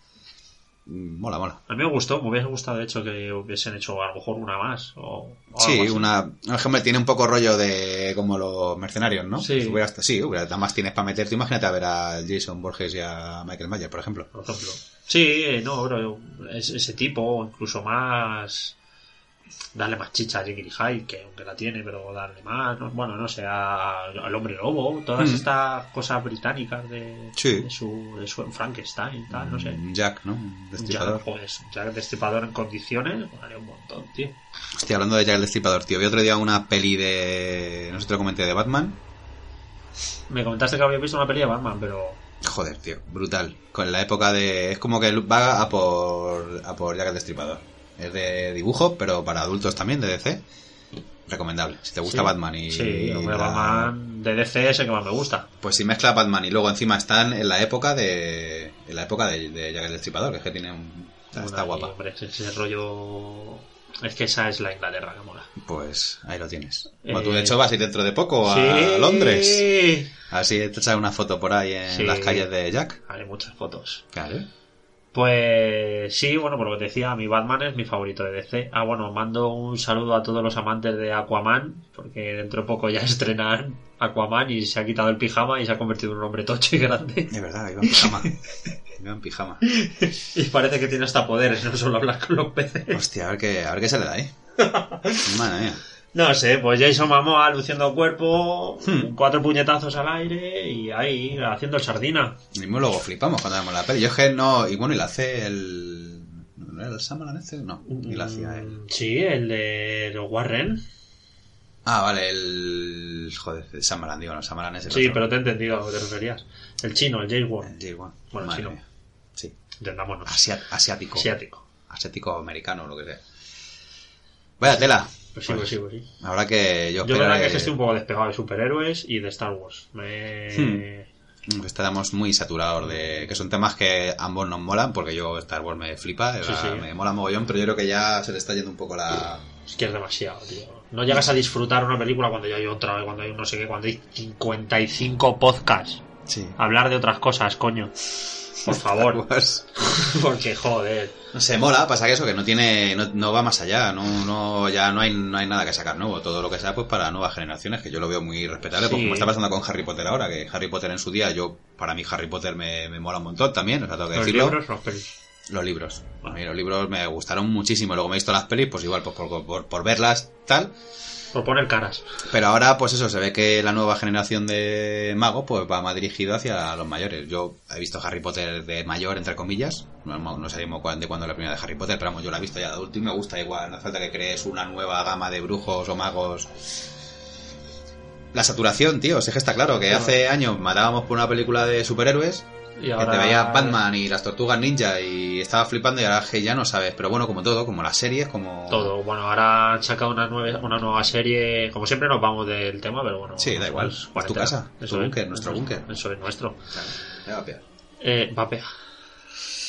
Mm, Mola, mola. A mí me gustó, me hubiese gustado de hecho que hubiesen hecho a lo mejor una más. O, o algo Sí, así. una... Por ejemplo, tiene un poco rollo de como los mercenarios, ¿no? Sí. Si hubiera hasta- sí, hubiera, nada más tienes para meterte. Imagínate a ver a Jason Borges y a Michael Mayer, por ejemplo. por ejemplo. Sí, eh, no, pero es- ese tipo, incluso más. Darle más chicha a Jekyll Hyde, que aunque la tiene, pero darle más. ¿no? Bueno, no sé, a- al hombre lobo, todas Mm. estas cosas británicas de, Sí. de su, de su Frankenstein, tal, no sé. Un Jack, ¿no? Un Destripador. Ya, pues, ya destripador en condiciones, vale un montón, tío. Hostia, hablando de Jack Destripador, tío. Vi otro día una peli de... No sé si te lo comenté, de Batman. Me comentaste que habías visto una peli de Batman, pero. Joder, tío, brutal. Con la época de... Es como que va a por, a por Jack el Destripador. Es de dibujo, pero para adultos también, de DC. Recomendable. Si te gusta Sí. Batman y... Sí, la- Batman de DC es el que más me gusta. Pues si mezcla Batman y luego encima están en la época de... En la época de, de Jack el Destripador, que es que tiene un... Está, guapa. Hombre, ese, ese rollo. Es que esa es la Inglaterra que mola. Pues ahí lo tienes. Eh, Bueno, tú de hecho vas a ir dentro de poco a Sí. Londres. Así te echas una foto por ahí en Sí. las calles de Jack. Haré muchas fotos. Claro. Pues sí, bueno, por lo que te decía, mi Batman es mi favorito de DC. Ah, bueno, mando un saludo a todos los amantes de Aquaman, porque dentro de poco ya estrenan Aquaman y se ha quitado el pijama y se ha convertido en un hombre tocho y grande. Es verdad, iba en pijama. iba en pijama. Y parece que tiene hasta poderes, no solo hablar con los peces. Hostia, a ver qué, a ver qué se le da ahí. Madre mía. No sé, pues Jason Momoa luciendo cuerpo, Hmm. cuatro puñetazos al aire y ahí haciendo el sardina. Y luego flipamos cuando vemos la peli. Yo es que no. Y bueno, y la hace el. ¿No era el Samalan este? No, y la hacía él. Mm, Sí, el de los Warren. Ah, vale, el. Joder, el Samalan, digo, no, Samalan es el Sí, otro. pero te he entendido a lo que te referías. El chino, el James Wan. El J1. Bueno, Madre sí, no. mía. Sí. Entendámonos. Asiático. Asiático. Asiático americano, lo que sea. Vaya tela. Pues sí, pues sí, pues sí. Ahora que yo Yo la verdad que esperaré- es que estoy un poco despegado de superhéroes y de Star Wars. Me... Hmm. Estamos muy saturados de. que son temas que ambos nos molan, porque yo Star Wars me flipa, Sí, sí. me mola mogollón, pero yo creo que ya se le está yendo un poco la. Es que es demasiado, tío. No llegas a disfrutar una película cuando ya hay otra, cuando hay no sé qué, cuando hay 55 podcasts. Sí. Hablar de otras cosas, coño. Por favor. Pues, Porque, joder. sé, mola, pasa que eso, que no tiene, no, no va más allá, no, no, ya no hay, no hay nada que sacar nuevo, todo lo que sea pues para nuevas generaciones, que yo lo veo muy respetable, pues Sí. como está pasando con Harry Potter ahora, que Harry Potter en su día, yo, para mí Harry Potter me, me mola un montón también, o sea, tengo que Los decirlo. libros, los pelis. Los libros. A mí los libros me gustaron muchísimo. Luego me he visto las pelis, pues igual, pues por, por, por verlas, tal. Por poner caras. Pero ahora, pues eso, se ve que la nueva generación de magos, pues va más dirigido hacia los mayores. Yo he visto Harry Potter de mayor, entre comillas. No, no, sabemos de cuándo la primera de Harry Potter, pero vamos, yo la he visto ya de adulto y me gusta igual. No hace falta que crees una nueva gama de brujos o magos. La saturación, tío, es que está claro que hace años matábamos por una película de superhéroes Y que ahora... te veías Batman y las tortugas ninja y estaba flipando y ahora que ya no sabes. Pero bueno, como todo, como las series, como... Todo. Bueno, ahora han sacado una nueva, una nueva serie. Como siempre nos vamos del tema, pero bueno. Sí, da igual. Es tu casa, tu Eso búnker, es, nuestro búnker. Eso es nuestro. Ya va, pea. Eh, vapea.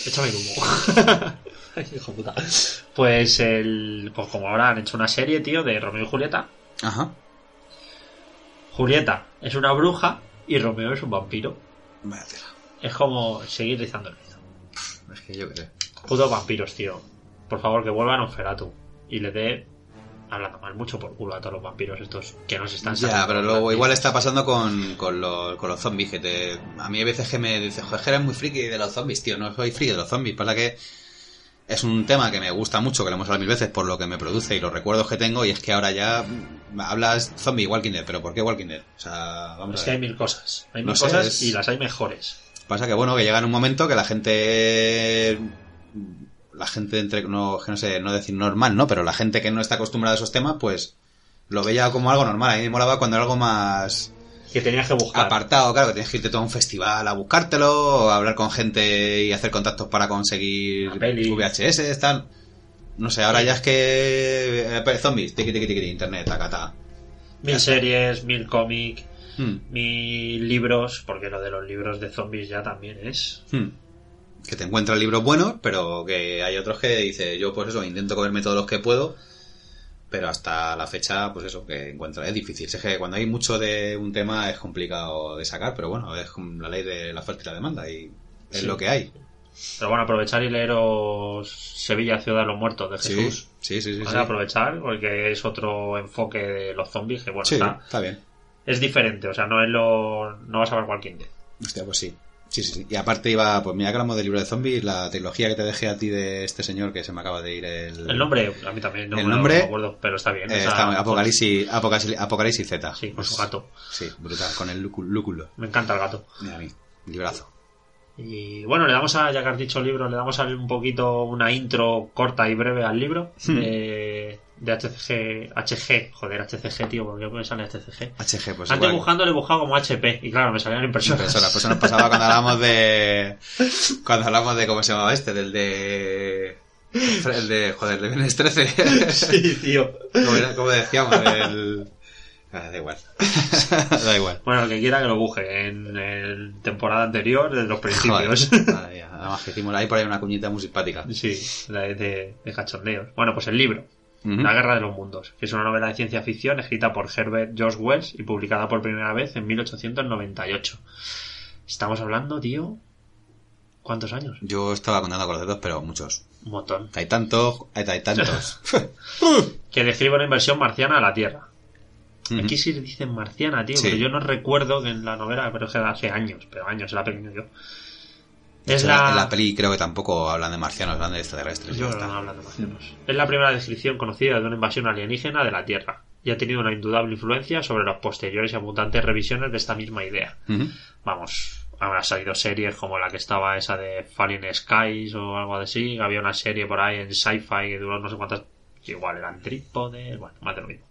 Échame el humo. Ay, hijo puta. Pues el. Pues como ahora han hecho una serie, tío, de Romeo y Julieta. Ajá. Julieta es una bruja y Romeo es un vampiro. Es como seguir rizando el rizo. Es que yo sé. Putos vampiros, tío. Por favor, que vuelvan a Nosferatu. Y le dé. Hablando mal mucho por culo a todos los vampiros estos que nos están Ya, pero luego igual está pasando con, con, los, con los zombies. Que te, a mí hay veces que me dicen, joder, eres muy friki de los zombies, tío. No soy friki de los zombies. Pasa que es un tema que me gusta mucho, que lo hemos hablado mil veces por lo que me produce y los recuerdos que tengo. Y es que ahora ya hablas zombie Walking Dead, pero ¿por qué Walking Dead? O sea, vamos Es a que hay ver. mil cosas. Hay No mil sé, cosas es- y las hay mejores. Pasa que bueno, que llega en un momento que la gente la gente entre no no sé, no decir normal, ¿no? Pero la gente que no está acostumbrada a esos temas, pues lo veía como algo normal. A mí me molaba cuando era algo más Que tenías que buscar. apartado, claro, que tienes que irte todo a un festival a buscártelo, o a hablar con gente y hacer contactos para conseguir. VHS, tal. No sé, ahora ya es que eh, zombies, tiqui tiqui tiqui, internet, acá, Mil series, mil cómics, Hmm, mil libros, porque lo de los libros de zombies ya también es. hmm. Que te encuentras libros buenos, pero que hay otros que dice, yo pues eso, intento comerme todos los que puedo, pero hasta la fecha, pues eso, que encuentra, es difícil. Es que cuando hay mucho de un tema es complicado de sacar, pero bueno, es la ley de la oferta y la demanda y es Sí. lo que hay. Pero bueno, aprovechar y leeros Sevilla, Ciudad de los Muertos de Sí, Jesús. sí, sí, sí. Vamos sí. a aprovechar porque es otro enfoque de los zombies que bueno, está- está bien. Es diferente, o sea, no es lo no vas a ver cualquier. Hostia, pues sí. Sí, sí, sí. Y aparte iba, pues mira que hablamos del libro de zombies, la trilogía que te dejé a ti de este señor que se me acaba de ir el... El nombre, a mí también no El me lo nombre, acuerdo, pero está bien. Eh, está Apocalipsis, Apocalipsis, Apocalipsis Z. Sí, con Pues, su gato. Sí, brutal, con el lúcu- lúculo. Me encanta el gato. Mira a mí, librazo. Y bueno, le damos a, ya que has dicho libro, le damos a un poquito una intro corta y breve al libro Hmm. de, de HCG, HG, joder, HCG, tío, porque me sale HCG. HG, pues Antes igual. buscando le he buscado como HP y claro, me salían impresoras. Impresora. Pues eso nos pasaba cuando hablamos de... Cuando hablamos de... ¿Cómo se llamaba este? Del de... El de... Joder, de Viernes 13. sí, tío. ¿Cómo, era? ¿Cómo decíamos? El... Ah, da igual. da igual. Bueno, el que quiera que lo busque en, en temporada anterior, desde los principios. Madre mía. Además que hicimos ahí por ahí una cuñita muy simpática. sí, la de, de, de cachondeos. Bueno, pues el libro. La Guerra de los Mundos, que es una novela de ciencia ficción escrita por Herbert George Wells y publicada por primera vez en 1898. Estamos hablando, tío. ¿Cuántos años? Yo estaba contando con los dedos, pero muchos. Un montón. Hay tantos, hay, hay tantos. Que describe una inversión marciana a la Tierra. Aquí sí dicen marciana, tío, Sí. pero yo no recuerdo que en la novela, pero es que hace años, pero años, era pequeño yo. Es hecho, la... En la peli creo que tampoco hablan de marcianos, hablan de extraterrestres. Yo ya no hablo de marcianos. Es la primera descripción conocida de una invasión alienígena de la Tierra y ha tenido una indudable influencia sobre las posteriores y abundantes revisiones de esta misma idea. Vamos, habrá salido series como la que estaba esa de Falling Skies o algo así. Había una serie por ahí en Sci-Fi que duró no sé cuántas. Igual eran trípodes, bueno, más de lo mismo.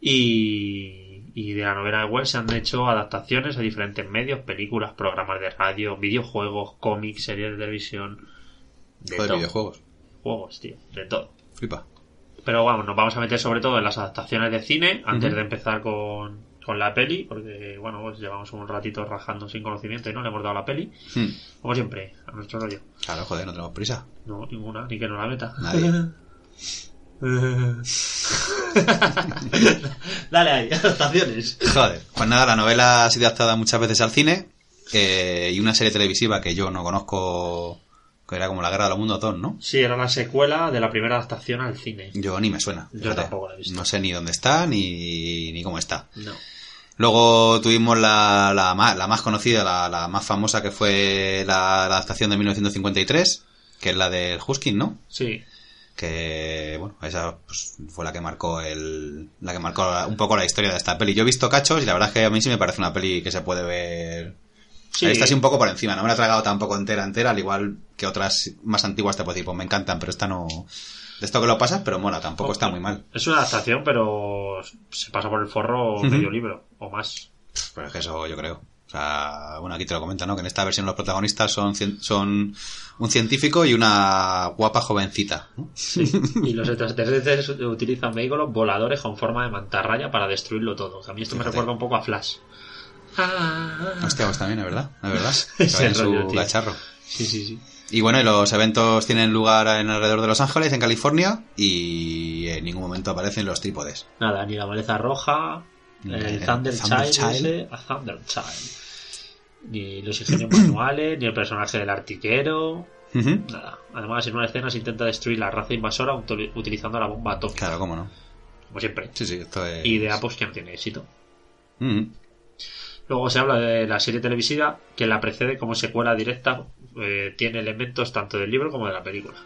Y, y de la novela de Wells se han hecho adaptaciones a diferentes medios, películas, programas de radio, videojuegos, cómics, series de televisión. De Joder, todo. videojuegos. Juegos, tío, de todo. Flipa. Pero vamos, nos vamos a meter sobre todo en las adaptaciones de cine antes de empezar con, con la peli, porque bueno, pues llevamos un ratito rajando sin conocimiento y no le hemos dado la peli. Hmm. Como siempre, a nuestro rollo. Claro, joder, no tenemos prisa. No, ninguna, ni que no la meta. Nadie. Dale ahí, adaptaciones. Joder. Pues nada, la novela ha sido adaptada muchas veces al cine. eh, y una serie televisiva que yo no conozco, que era como La Guerra de los Mundos 2, ¿no? Sí, era la secuela de la primera adaptación al cine. Yo ni me suena. Yo fíjate. tampoco la he visto. No sé ni dónde está ni, ni cómo está. No. Luego tuvimos la, la, más, la más conocida, la, la más famosa, que fue la, la adaptación de 1953, que es la del Huskin, ¿no? Sí. Que bueno esa pues, fue la que marcó el la que marcó un poco la historia de esta peli. Yo he visto cachos y la verdad es que a mí sí me parece una peli que se puede ver Sí. Ahí está así un poco por encima no me la he tragado tampoco entera entera al igual que otras más antiguas te puedo decir pues me encantan pero esta no de esto que lo pasas pero mola tampoco está muy mal. Es una adaptación, pero se pasa por el forro medio libro o más. pero es que eso yo creo o sea, bueno, aquí te lo comento, ¿no? Que en esta versión los protagonistas son, son un científico y una guapa jovencita. ¿no? Y los extraterrestres utilizan vehículos voladores con forma de mantarraya para destruirlo todo. A mí esto me recuerda un poco a Flash. Ah. Hostia, pues también, es verdad, es verdad. Rollo, su tío. cacharro. Sí, sí, sí. Y bueno, los eventos tienen lugar en alrededor de Los Ángeles, en California, y en ningún momento aparecen los trípodes. Nada, ni la maleza roja, Ni el el Thunder, Thunder Child, Child. ese, a Thunder Child. Ni los ingenios manuales, ni el personaje del artiquero. Nada. Además, en una escena se intenta destruir la raza invasora util- utilizando la bomba atómica. Claro, cómo no. Como siempre. Sí, sí, esto es... Idea pues que no tiene éxito. Luego se habla de la serie televisiva que la precede como secuela directa. eh, tiene elementos tanto del libro como de la película.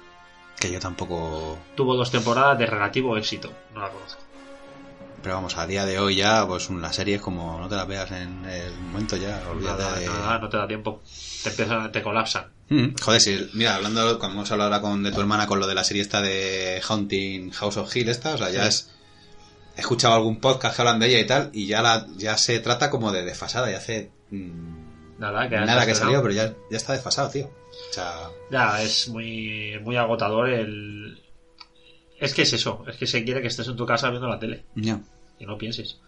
Que yo tampoco... Tuvo dos temporadas de relativo éxito. No la conozco. Pero vamos, a día de hoy ya, pues una serie es como no te la veas en el momento ya, olvídate Nada, de... nada, no te da tiempo. Te empiezan, te colapsan. Mm, Joder, sí, mira, hablando, cuando hemos hablado ahora con, de tu hermana con lo de la serie esta de Haunting House of Hill esta, o sea, ya Sí. es... He escuchado algún podcast que hablan de ella y tal, y ya la ya se trata como de desfasada, ya hace... mm, Nada, que nada que salió, pero ya, ya está desfasado, tío. O sea, Ya, es muy, muy agotador el... Es que es eso, es que se quiere que estés en tu casa viendo la tele ya. y no pienses.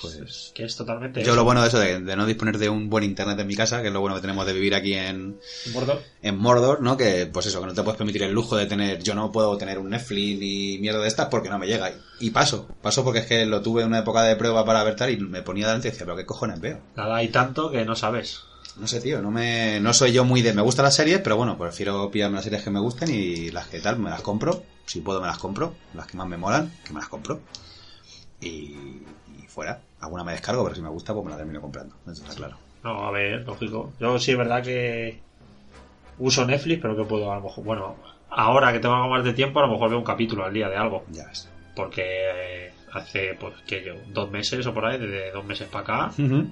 Pues- Es que es totalmente... Yo eso. lo bueno de eso, de, de no disponer de un buen internet en mi casa, que es lo bueno que tenemos de vivir aquí en, Gordo. en Mordor, ¿no? Que, pues eso, que no te puedes permitir el lujo de tener, yo no puedo tener un Netflix ni mierda de estas porque no me llega. Y, y paso, paso porque es que lo tuve en una época de prueba para ver tal y me ponía delante y decía, pero qué cojones veo. Nada, hay tanto que no sabes. No sé, tío, no me, no soy yo muy de, me gustan las series, pero bueno, prefiero pillarme las series que me gusten y las que tal, me las compro. Si puedo me las compro, las que más me molan, que me las compro. Y, y fuera. Alguna me descargo, pero si me gusta, pues me la termino comprando. Eso está claro. No, a ver, lógico. Yo sí es verdad que uso Netflix, pero que puedo a lo mejor... Bueno, ahora que tengo algo más de tiempo, a lo mejor veo un capítulo al día de algo. Ya ves. Porque hace, pues, que yo, dos meses o por ahí, desde dos meses para acá, Full.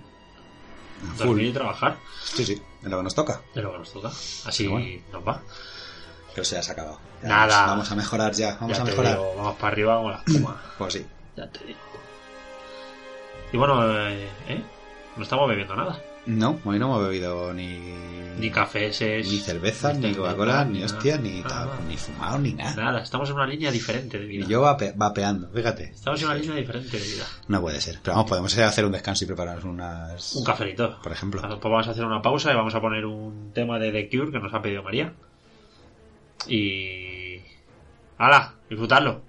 Dormir y trabajar. Sí, sí, es lo que nos toca. Es lo que nos toca. Así bueno. nos va. Pero se ha acabado. Ya Nada. Vamos, vamos a mejorar ya, vamos ya a mejorar. digo, vamos para arriba como la espuma. Pues sí. ya te digo. Y bueno, eh, ¿eh? No estamos bebiendo nada. No, hoy no hemos bebido ni... Ni cafés, Ni cerveza, ni Coca-Cola, ni nada. hostias, ni, tal, ni fumado, ni nada. Nada, estamos en una línea diferente de vida. Y yo vape- vapeando, fíjate. Estamos en una línea diferente de vida. No puede ser. Pero vamos, podemos hacer un descanso y prepararnos unas... Un cafelito. Por ejemplo. Pues vamos a hacer una pausa y vamos a poner un tema de The Cure que nos ha pedido María. Y. ¡Hala! Disfrutarlo.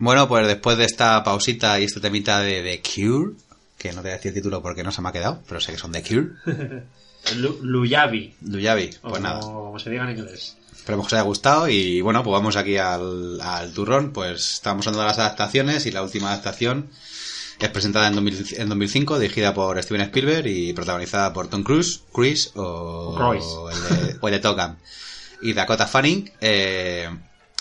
Bueno, pues después de esta pausita y este temita de The Cure, que no te voy a decir el título porque no se me ha quedado, pero sé que son The Cure, Lu- Luyabi. Luyabi, O pues nada. como se diga en inglés. Esperemos que os haya gustado y bueno, pues vamos aquí al, al turrón. Pues estamos hablando de las adaptaciones y la última adaptación es presentada en, 2000 en 2005, dirigida por Steven Spielberg y protagonizada por Tom Cruise, Chris o, O el de, o el de Gun. y Dakota Fanning. Eh,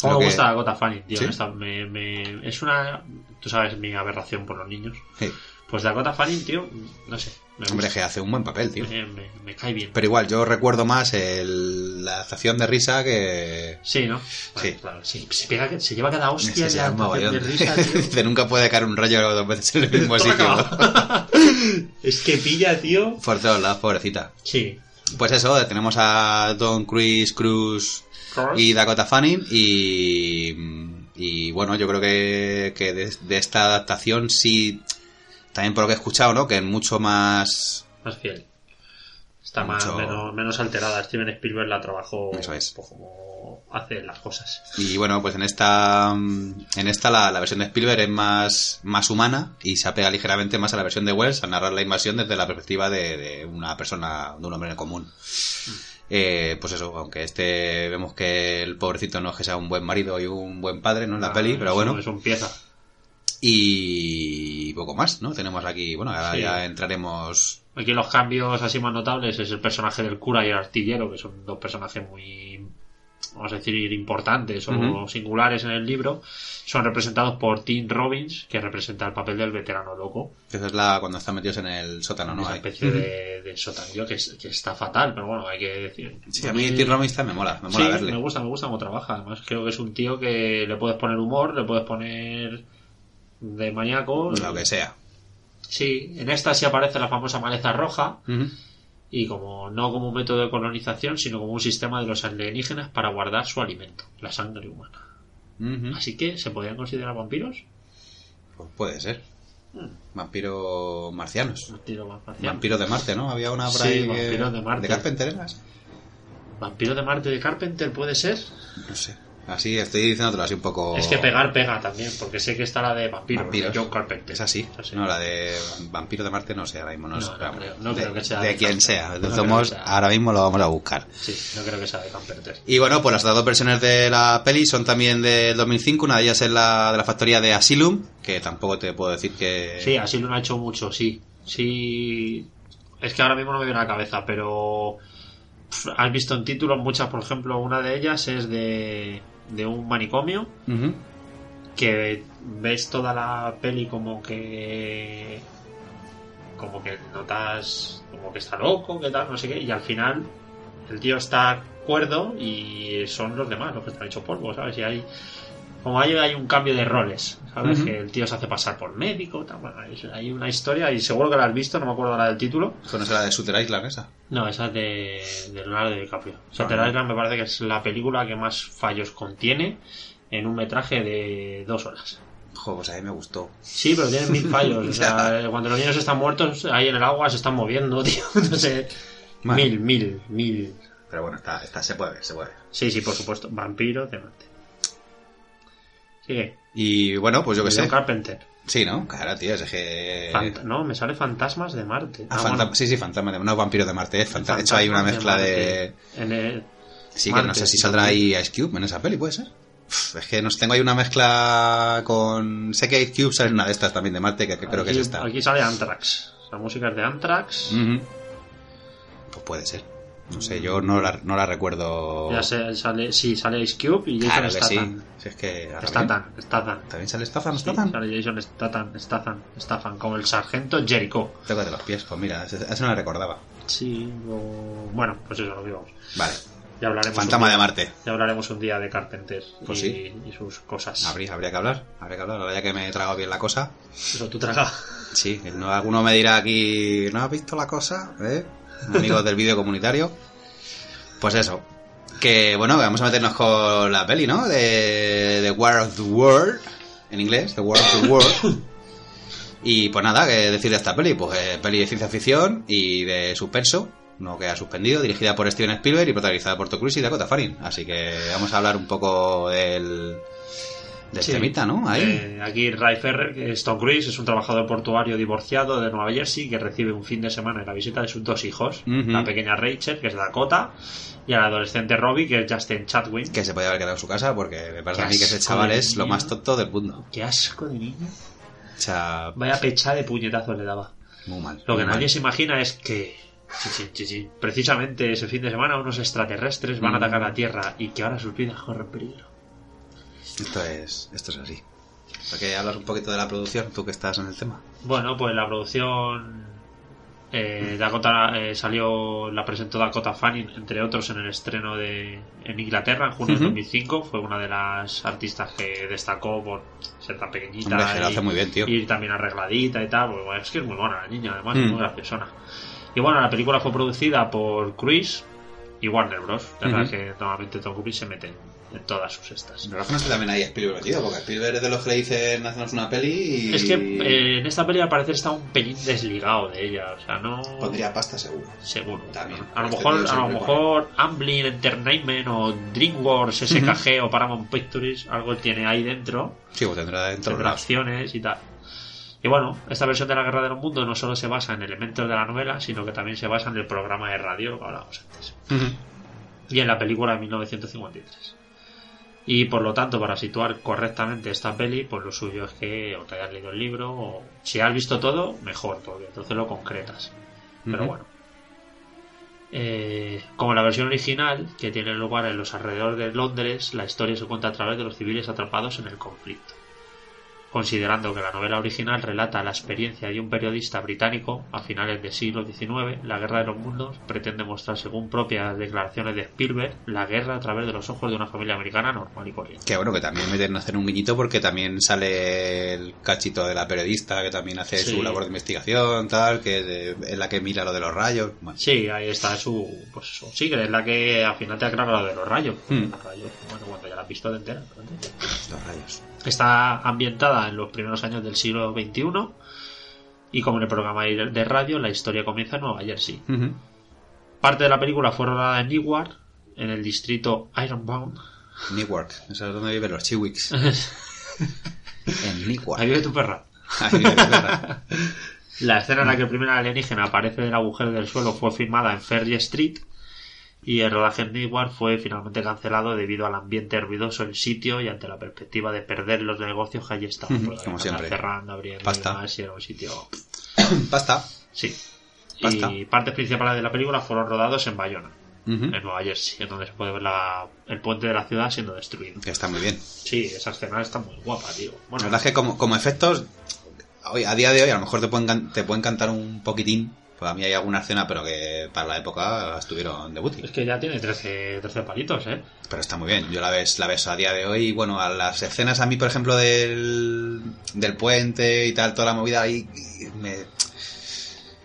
¿Cómo lo me que- gusta Gota Fanning, tío? ¿Sí? Esta- me- me- es una... Tú sabes mi aberración por los niños. Sí. Pues Dakota Fanning, tío, no sé. Hombre, que hace un buen papel, tío. me, me- me cae bien. Pero igual, yo recuerdo más el- la adaptación de risa que... Sí, ¿no? Sí. Claro, sí. Se, pega- se lleva cada Es hostia se la de risa, tío. Nunca puede caer un rayo dos veces en el mismo sitio. es que pilla, tío. Por todos lados, pobrecita. Sí. Pues eso, tenemos a Don Chris Cruz. Y Dakota Fanning y, y bueno, yo creo que, que de, de esta adaptación sí, también por lo que he escuchado, ¿no? Que es mucho más... Más fiel. Está más, menos, menos alterada. Steven Spielberg la trabajó Eso es. pues, como hace las cosas. Y bueno, pues en esta en esta la, la versión de Spielberg es más, más humana y se apega ligeramente más a la versión de Wells al narrar la invasión desde la perspectiva de, de una persona, de un hombre en común. Eh, pues eso, aunque este vemos que el pobrecito no es que sea un buen marido y un buen padre, ¿no? En la Ah, peli, pero bueno. Eso empieza. Y poco más, ¿no? Tenemos aquí, bueno, ahora Sí. ya entraremos... Aquí los cambios así más notables es el personaje del cura y el artillero, que son dos personajes muy, vamos a decir, importantes o singulares en el libro. Son representados por Tim Robbins, que representa el papel del veterano loco. Esa es la cuando están metidos en el sótano, ¿no? Esa especie de, de sotanillo que, es- que está fatal, pero bueno, hay que decir. Sí, a mí Tim Robbins también me mola, me mola Sí, verle. me gusta, me gusta cómo trabaja. Además, creo que es un tío que le puedes poner humor, le puedes poner de maníaco. Lo que sea. Sí, en esta sí aparece la famosa maleza roja Ujú. Y como no como un método de colonización, sino como un sistema de los alienígenas para guardar su alimento, la sangre humana. Así que, ¿se podrían considerar vampiros? Pues puede ser. Mm. Vampiros marcianos. Vampiro marciano. Vampiros de Marte, ¿no? Había una por Sí, que- vampiros de Marte. ¿De Carpenter eras? ¿Vampiro de Marte de Carpenter puede ser? No sé. Así estoy diciéndotelo así un poco... Es que pegar pega también, porque sé que está la de vampiros, Vampiros. de John Carpenter. Es así. Es así. No, la de Vampiros de Marte no sé, ahora mismo no, No, sé. no creo- no de, creo que sea de de quien sea. De modos, sea. ahora mismo lo vamos a buscar. Sí, no creo que sea de Carpenter. Y bueno, pues las dos versiones de la peli son también del 2005. Una de ellas es la de la factoría de Asylum, que tampoco te puedo decir que... Sí, así lo ha hecho mucho, sí. Sí. Es que ahora mismo no me viene a la cabeza, pero. Has visto en títulos muchas, por ejemplo, una de ellas es de, de un manicomio que ves toda la peli como que. como que notas. como que está loco, que tal, no sé qué, y al final el tío está cuerdo y son los demás los que están hechos polvo, ¿sabes? Y hay como hay, hay un cambio de roles, ¿sabes? Que el tío se hace pasar por médico, tal, bueno, hay- hay una historia y seguro que la has visto, no me acuerdo ahora del título. ¿Con esa la de Shooter Island esa? No, esa es de, de Leonardo DiCaprio. Ah. Island me parece que es la película que más fallos contiene en un metraje de dos horas. Jo, pues a mí me gustó. Sí, pero tienen mil fallos. O sea, cuando los niños están muertos, ahí en el agua se están moviendo, tío. No sé. Bueno. Mil, mil, mil. Pero bueno, está, está, se puede ver, se puede ver. Sí, sí, por supuesto. Vampiro de Marte. Sigue. Y bueno, pues yo qué sé. Carpenter. Sí, ¿no? Claro, tío, es que... Fant- no, me sale Fantasmas de Marte. Ah, Ah, bueno, Sí, sí, fantasma de... No, vampiro de Marte, es He hecho ahí una Fantasmas mezcla de... Marte. En el- Sí, que no Marte, sé si saldrá ahí Ice Cube en esa peli, ¿puede ser? Uf, es que no sé, tengo ahí una mezcla con... Sé que Ice Cube sale en una de estas también de Marte, que, que creo que es esta. Aquí sale Anthrax. La música es de Anthrax. Pues puede ser. No sé, yo no la, no la recuerdo... Ya sé, sale, sí, sale Ice Cube y Jason Claro que sí. Statham. Si es que... Statham. Statham. ¿También sale Statham? Sí, ¿Statham? sale Jason Statham, Statham, Statham, como el sargento Jericho. Tócate los pies, pues mira, esa no la recordaba. Sí, o... bueno, pues eso lo que vamos. Vale. Ya hablaremos Fantasma día- de Marte. Ya hablaremos un día de Carpenter Pues y, sí. y sus cosas. Habría, habría que hablar, habría que hablar. Ahora ya que me he tragado bien la cosa. Eso tú traga. Sí, no, alguno me dirá aquí, ¿no has visto la cosa? ¿Eh? Amigos del vídeo comunitario. Pues eso. Que bueno, vamos a meternos con la peli, ¿no? De The War of the World. En inglés, The War of the World. Y pues nada, que decir de esta peli, pues eh, peli de ciencia ficción y de suspenso, no queda suspendido, dirigida por Steven Spielberg y protagonizada por Tom Cruise y Dakota Fanning. Así que vamos a hablar un poco del, del Sí. temita, ¿no? Ahí. Eh, aquí Ray Ferrer, que es Tom Cruise, es un trabajador portuario divorciado de Nueva Jersey que recibe un fin de semana en la visita de sus dos hijos, la pequeña Rachel, que es Dakota, y al adolescente Robbie, que es Justin Chatwin. que se podía haber quedado en su casa porque me parece a mí que ese chaval de es lo más tonto del mundo. Qué asco de niño. O sea, Vaya pecha de puñetazos le daba. muy mal. Lo que mal. nadie se imagina es que sí, sí, sí, sí, precisamente ese fin de semana unos extraterrestres van a atacar la Tierra y que ahora sus vidas corren peligro. Esto es, esto es así. ¿Para que hablas un poquito de la producción, tú que estás en el tema? Bueno, pues la producción eh, Dakota eh, salió, la presentó Dakota Fanning, entre otros, en el estreno de en Inglaterra en junio Ujú. de 2005. Fue una de las artistas que destacó por ser tan pequeñita Hombre, que lo y, hace muy bien, tío. y ir también arregladita y tal. Pues, bueno, es que es muy buena la niña, además, es Mm. muy graciosona. Y bueno, la película fue producida por Cruise y Warner Bros. Ya Ujú. sabes que normalmente Tom Cruise se mete en, en todas sus estas. Pero no sé también ahí Spielberg metido, porque Spielberg es de los que le dicen hacernos una peli y... Es que eh, en esta peli al parecer está un pelín desligado de ella, o sea, no... Pondría pasta seguro. Seguro. También. A lo Este mejor, tío a lo mejor Amblin Entertainment o DreamWorks, SKG o Paramount Pictures, algo tiene ahí dentro, Sí, pues tendrá dentro tendrá acciones y tal. Y bueno, esta versión de la Guerra de los Mundos no solo se basa en elementos de la novela, sino que también se basa en el programa de radio que hablábamos antes. Y en la película de 1953. Y por lo tanto, para situar correctamente esta peli, pues lo suyo es que o te hayas leído el libro, o si has visto todo, mejor, porque entonces lo concretas. Pero bueno. Eh, como la versión original, que tiene lugar en los alrededores de Londres, la historia se cuenta a través de los civiles atrapados en el conflicto. Considerando que la novela original relata la experiencia de un periodista británico a finales del siglo XIX, La Guerra de los Mundos pretende mostrar, según propias declaraciones de Spielberg, la guerra a través de los ojos de una familia americana normal y corriente. Que bueno, que también meten a hacer un guiñito porque también sale el cachito de la periodista que también hace Sí. su labor de investigación, tal, que es la que mira lo de los rayos. Bueno, Sí, ahí está su. Pues eso, sí, que es la que al final te aclara lo de los rayos. Hmm. Los rayos, bueno, cuando ya la has visto los rayos. Está ambientada en los primeros años del siglo XXI y como en el programa de radio, la historia comienza en Nueva Jersey. Ujú. Parte de la película fue rodada en Newark, en el distrito Ironbound. Newark, eso es donde viven los chiwicks. en Newark. Ahí vive tu perra. Ahí vive la perra. La escena en la que el primer alienígena aparece del agujero del suelo fue filmada en Ferry Street y el rodaje en Newark fue finalmente cancelado debido al ambiente ruidoso del sitio y ante la perspectiva de perder los negocios que allí estaban. Como siempre. Cerrando, abriendo Pasta. y demás, y era un sitio... Pasta. Sí. Y partes principales de la película fueron rodados en Bayona, en Nueva Jersey, en donde se puede ver la- el puente de la ciudad siendo destruido. Que está muy bien. Sí, esa escena está muy guapa, tío. La Bueno, verdad es que como, como efectos, hoy, a día de hoy a lo mejor te pueden, te pueden cantar un poquitín, Pues a mí hay alguna escena, pero que para la época estuvieron de booty. Es que ya tiene 13, 13 palitos, ¿eh? Pero está muy bien. Yo la ves, la ves a día de hoy. y, Bueno, a las escenas a mí, por ejemplo, del, del puente y tal, toda la movida ahí, me,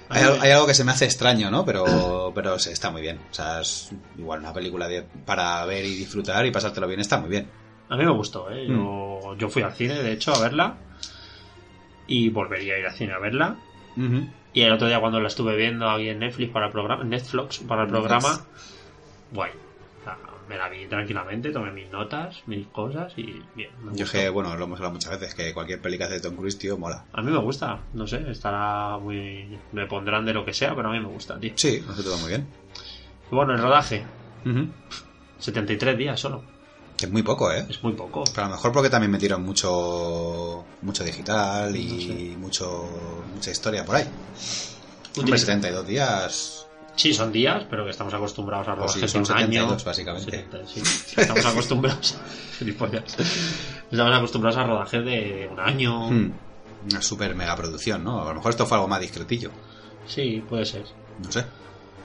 hay, al- hay algo que se me hace extraño, ¿no? Pero, pero se- está muy bien. O sea, es igual una película de- para ver y disfrutar y pasártelo bien. Está muy bien. A mí me gustó, ¿eh? Mm. Yo, yo fui al cine, de hecho, a verla. Y volvería a ir al cine a verla. Ujú. Y el otro día cuando la estuve viendo aquí en Netflix para el programa, Netflix para el programa, guay. O sea, me la vi tranquilamente, tomé mis notas, mis cosas y bien. me Yo gustó. que, bueno, lo hemos hablado muchas veces, que cualquier peli que hace Tom Cruise, tío, mola. A mí me gusta, no sé, estará muy... Me pondrán de lo que sea, pero a mí me gusta, tío. Sí, todo muy bien. Y bueno, el rodaje, Ujú. 73 días solo. Que es muy poco, ¿eh? Es muy poco. Pero a lo mejor porque también metieron mucho mucho digital y No sé. mucho mucha historia por ahí. Hombre, Utiliza- 72 días. Sí, son días, pero que estamos acostumbrados a Pues rodajes de un año. 72 básicamente. 70, sí. Estamos acostumbrados. Estamos acostumbrados a rodajes de un año. Hmm. Una super mega producción, ¿no? A lo mejor esto fue algo más discretillo. Sí, puede ser. No sé.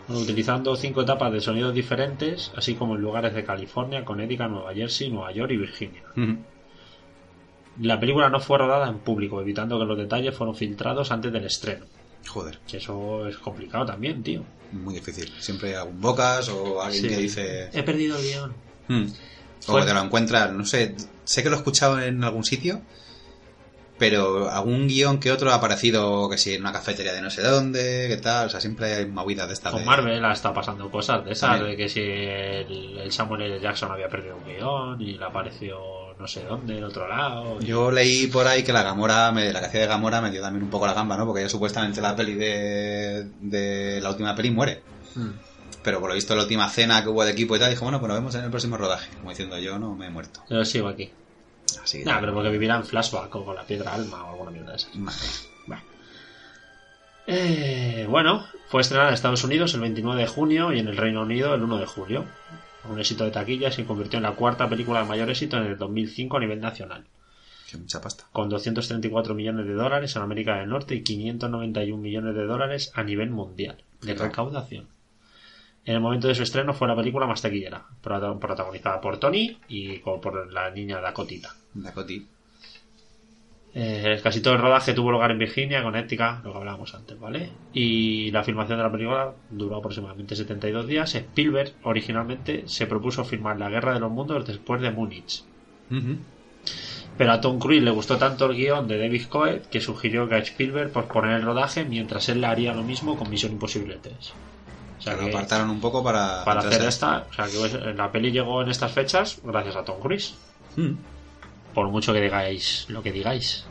Utilizando cinco etapas de sonidos diferentes, así como en lugares de California, Connecticut, Nueva Jersey, Nueva York y Virginia. La película no fue rodada en público, evitando que los detalles fueron filtrados antes del estreno. Joder, Que eso es complicado también, tío. muy difícil. Siempre hay algún bocas o alguien Sí. que dice. He perdido el guion. Hmm. O Fue- que te lo encuentras, no sé. Sé que lo he escuchado en algún sitio. Pero algún guion que otro ha aparecido, que si en una cafetería de no sé dónde, qué tal. O sea, siempre hay movidas de estas. Con de- Marvel ha estado pasando cosas de esas, También. de que si el, el Samuel L. Jackson había perdido un guion y le apareció no sé dónde, en otro lado. Yo leí por ahí que la Gamora, me- la que hacía de Gamora me dio también un poco la gamba, ¿no? Porque ella supuestamente la peli de, de la última peli muere. Mm. Pero por lo visto la última cena que hubo de equipo y tal, dijo, bueno, pues nos vemos en el próximo rodaje. Como diciendo, yo no me he muerto. Yo sigo aquí. Así que... Nah, pero porque vivirá en flashback o con la piedra alma o alguna mierda de esas. Eh, bueno, fue estrenada en Estados Unidos el 29 de junio y en el Reino Unido el 1 de julio. Un éxito de taquilla y se convirtió en la cuarta película de mayor éxito en el 2005 a nivel nacional, Qué mucha pasta. con 234 millones de dólares en América del Norte y 591 millones de dólares a nivel mundial de recaudación. En el momento de su estreno fue la película más taquillera, prota- protagonizada por Tony y por la niña Dakotita. Dakoti. Eh, casi todo el rodaje tuvo lugar en Virginia, Connecticut, lo que hablábamos antes, ¿vale? Y la filmación de la película duró aproximadamente 72 días. Spielberg originalmente se propuso filmar La Guerra de los Mundos después de Múnich. Pero a Tom Cruise le gustó tanto el guion de David Coet que sugirió que a Spielberg posponer el rodaje mientras él haría lo mismo con Misión Imposible 3. O sea lo que apartaron un poco para... para hacer esta, o sea que la peli llegó en estas fechas gracias a Tom Cruise. Mm. Por mucho que digáis lo que digáis.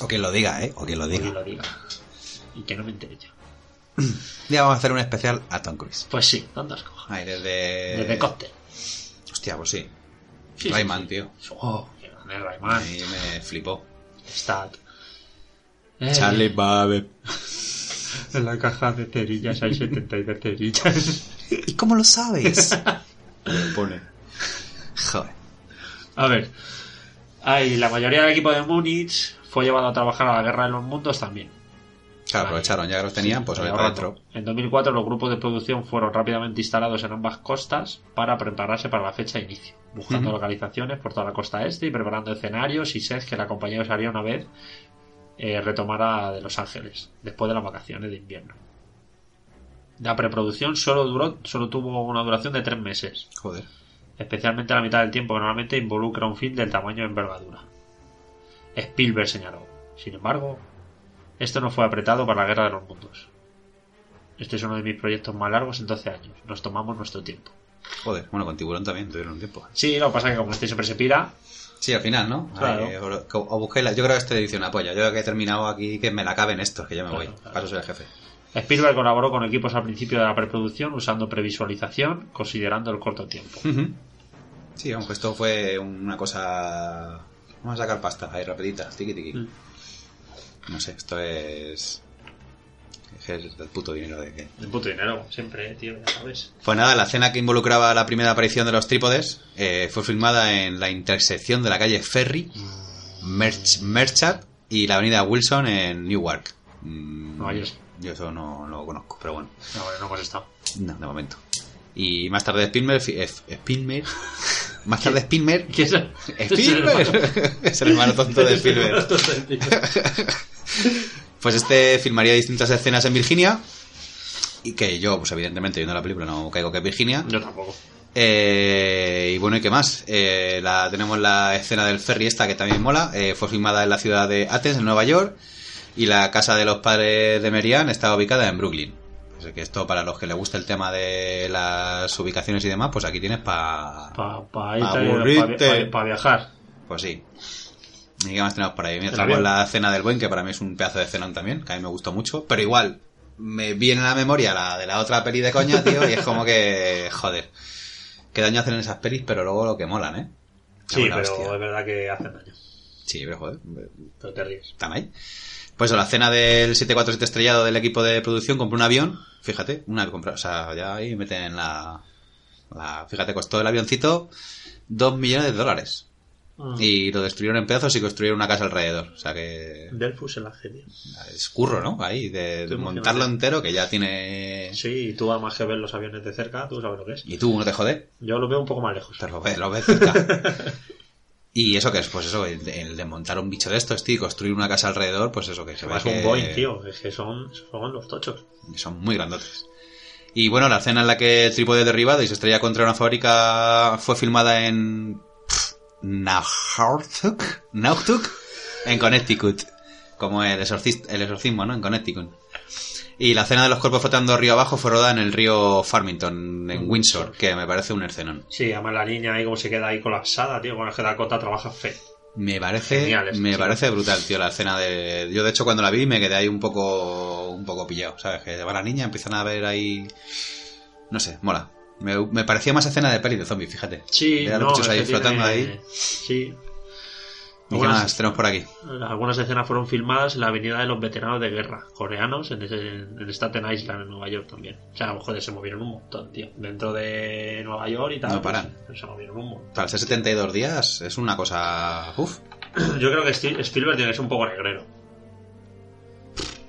O quien lo diga, ¿eh? O quien lo que diga. lo diga. Y que no me entere yo. Día vamos a hacer un especial a Tom Cruise. Pues sí, tantas cosas. Ahí desde... Desde cóctel. Hostia, pues sí. Sí, Rayman, sí, sí. tío. Oh, qué grande Rayman. Ahí me flipó. Stat. Eh, Charlie Babe. En la caja de cerillas hay 72 cerillas. ¿Y cómo lo sabes? Lo pone. Joder. A ver. Ay, la mayoría del equipo de Múnich fue llevado a trabajar a la Guerra de los Mundos también. Claro, aprovecharon, ya que los tenían, pues Ahí para ahorrando. adentro. En 2004 los grupos de producción fueron rápidamente instalados en ambas costas para prepararse para la fecha de inicio, buscando localizaciones por toda la costa este y preparando escenarios y sets que la compañía usaría una vez eh, retomara de Los Ángeles, después de las vacaciones de invierno. La preproducción solo duró, solo tuvo una duración de tres meses, Joder. especialmente la mitad del tiempo que normalmente involucra un film del tamaño de envergadura. Spielberg señaló. Sin embargo, esto no fue apretado para la Guerra de los Mundos. Este es uno de mis proyectos más largos en 12 años. Nos tomamos nuestro tiempo. Joder. Bueno, con Tiburón también tuvieron un tiempo. Sí, lo que pasa es que como este siempre se pira, Sí, al final, ¿no? Claro. Ahí, o, o busquéis la- Yo creo que esta edición apoya. Yo que he terminado aquí, que me la caben estos, que yo me Claro, voy. claro. Para eso soy el jefe. Spielberg colaboró con equipos al principio de la preproducción usando previsualización, considerando el corto tiempo. Sí, aunque esto fue una cosa... Vamos a sacar pasta ahí rapidita, tiki tiki. Mm. No sé, esto es... Es del puto dinero de que... El puto dinero, siempre, tío, ya sabes. Pues nada, la escena que involucraba la primera aparición de los trípodes eh, fue filmada en la intersección de la calle Ferry, Merch, Merchant y la avenida Wilson en Newark, Mm, Jersey. Yo eso no, no lo conozco, pero bueno, No, bueno, no hemos estado. no, de momento. Y más tarde fi- eh, Spielberg... Más tarde Spielberg... ¿Quién es? Spielberg. es el hermano tonto de Spielberg. Pues este filmaría distintas escenas en Virginia. Y que yo, pues evidentemente, viendo la película no caigo que es Virginia. Yo tampoco. Eh, y bueno, ¿y qué más? Eh, la, tenemos la escena del ferry esta que también mola. Eh, fue filmada en la ciudad de Athens, en Nueva York. Y la casa de los padres de Merian está ubicada en Brooklyn. Así que esto para los que les gusta el tema de las ubicaciones y demás, pues aquí tienes para... Para pa, Aburrirte. viajar. Pues sí. ¿Y qué más tenemos por ahí? Mira, tenemos la cena del buen, que para mí es un pedazo de cenón también, que a mí me gustó mucho. Pero igual, me viene a la memoria la de la otra peli de coña, tío, y es como que, joder, qué daño hacen esas pelis, pero luego lo que molan, ¿eh? Sí, pero hostia. es verdad que hacen daño. Sí, pero joder, Pero te ríes. están ahí. Pues la cena del 747 estrellado del equipo de producción compró un avión, fíjate, una compra, o sea, ya ahí meten la, la fíjate, costó el avioncito dos millones de dólares. Mm. Y lo destruyeron en pedazos y construyeron una casa alrededor. O sea que Delfus el tío. es curro, ¿no? Ahí, de, montarlo entero, que ya tiene... Sí, y tú además que ves los aviones de cerca, tú sabes lo que es. Y tú, no te jode, Yo lo veo un poco más lejos. te lo ves, lo ves cerca. y eso que es, pues eso, el, de- el de montar un bicho de estos, tío, y construir una casa alrededor, pues eso, que se ve Es que un Boeing, tío. Es que son, son los tochos. son muy grandotes. Y bueno, la escena en la que el trípode es derribado y se estrella contra una fábrica fue filmada en Naugatuck, Naugatuck, en Connecticut, como el, el exorcismo, ¿no? En Connecticut. Y la escena de los cuerpos flotando río abajo fue rodada en el río Farmington, en Windsor, que me parece un escenón. Sí, además la niña ahí como se queda ahí colapsada, tío. Con el que Dakota trabaja fe. Me parece, Genial es, me parece brutal, tío, la escena de... Yo, de hecho, cuando la vi me quedé ahí un poco, un poco pillado, ¿sabes? Que va la niña, empiezan a ver ahí... No sé, mola. Me, me parecía más escena de peli de zombies, fíjate. Sí, los no, es ahí flotando tiene- ahí. Sí. ¿Y qué Algunas- más tenemos por aquí? Algunas escenas fueron filmadas en la avenida de los veteranos de guerra coreanos en, ese- en Staten Island, en Nueva York también. O sea, joder, se movieron un montón, tío. Dentro de Nueva York y tal. No paran. pues, se movieron un montón. Para ser 72 días es una cosa... Uf. Yo creo que Spielberg tiene que ser un poco negrero.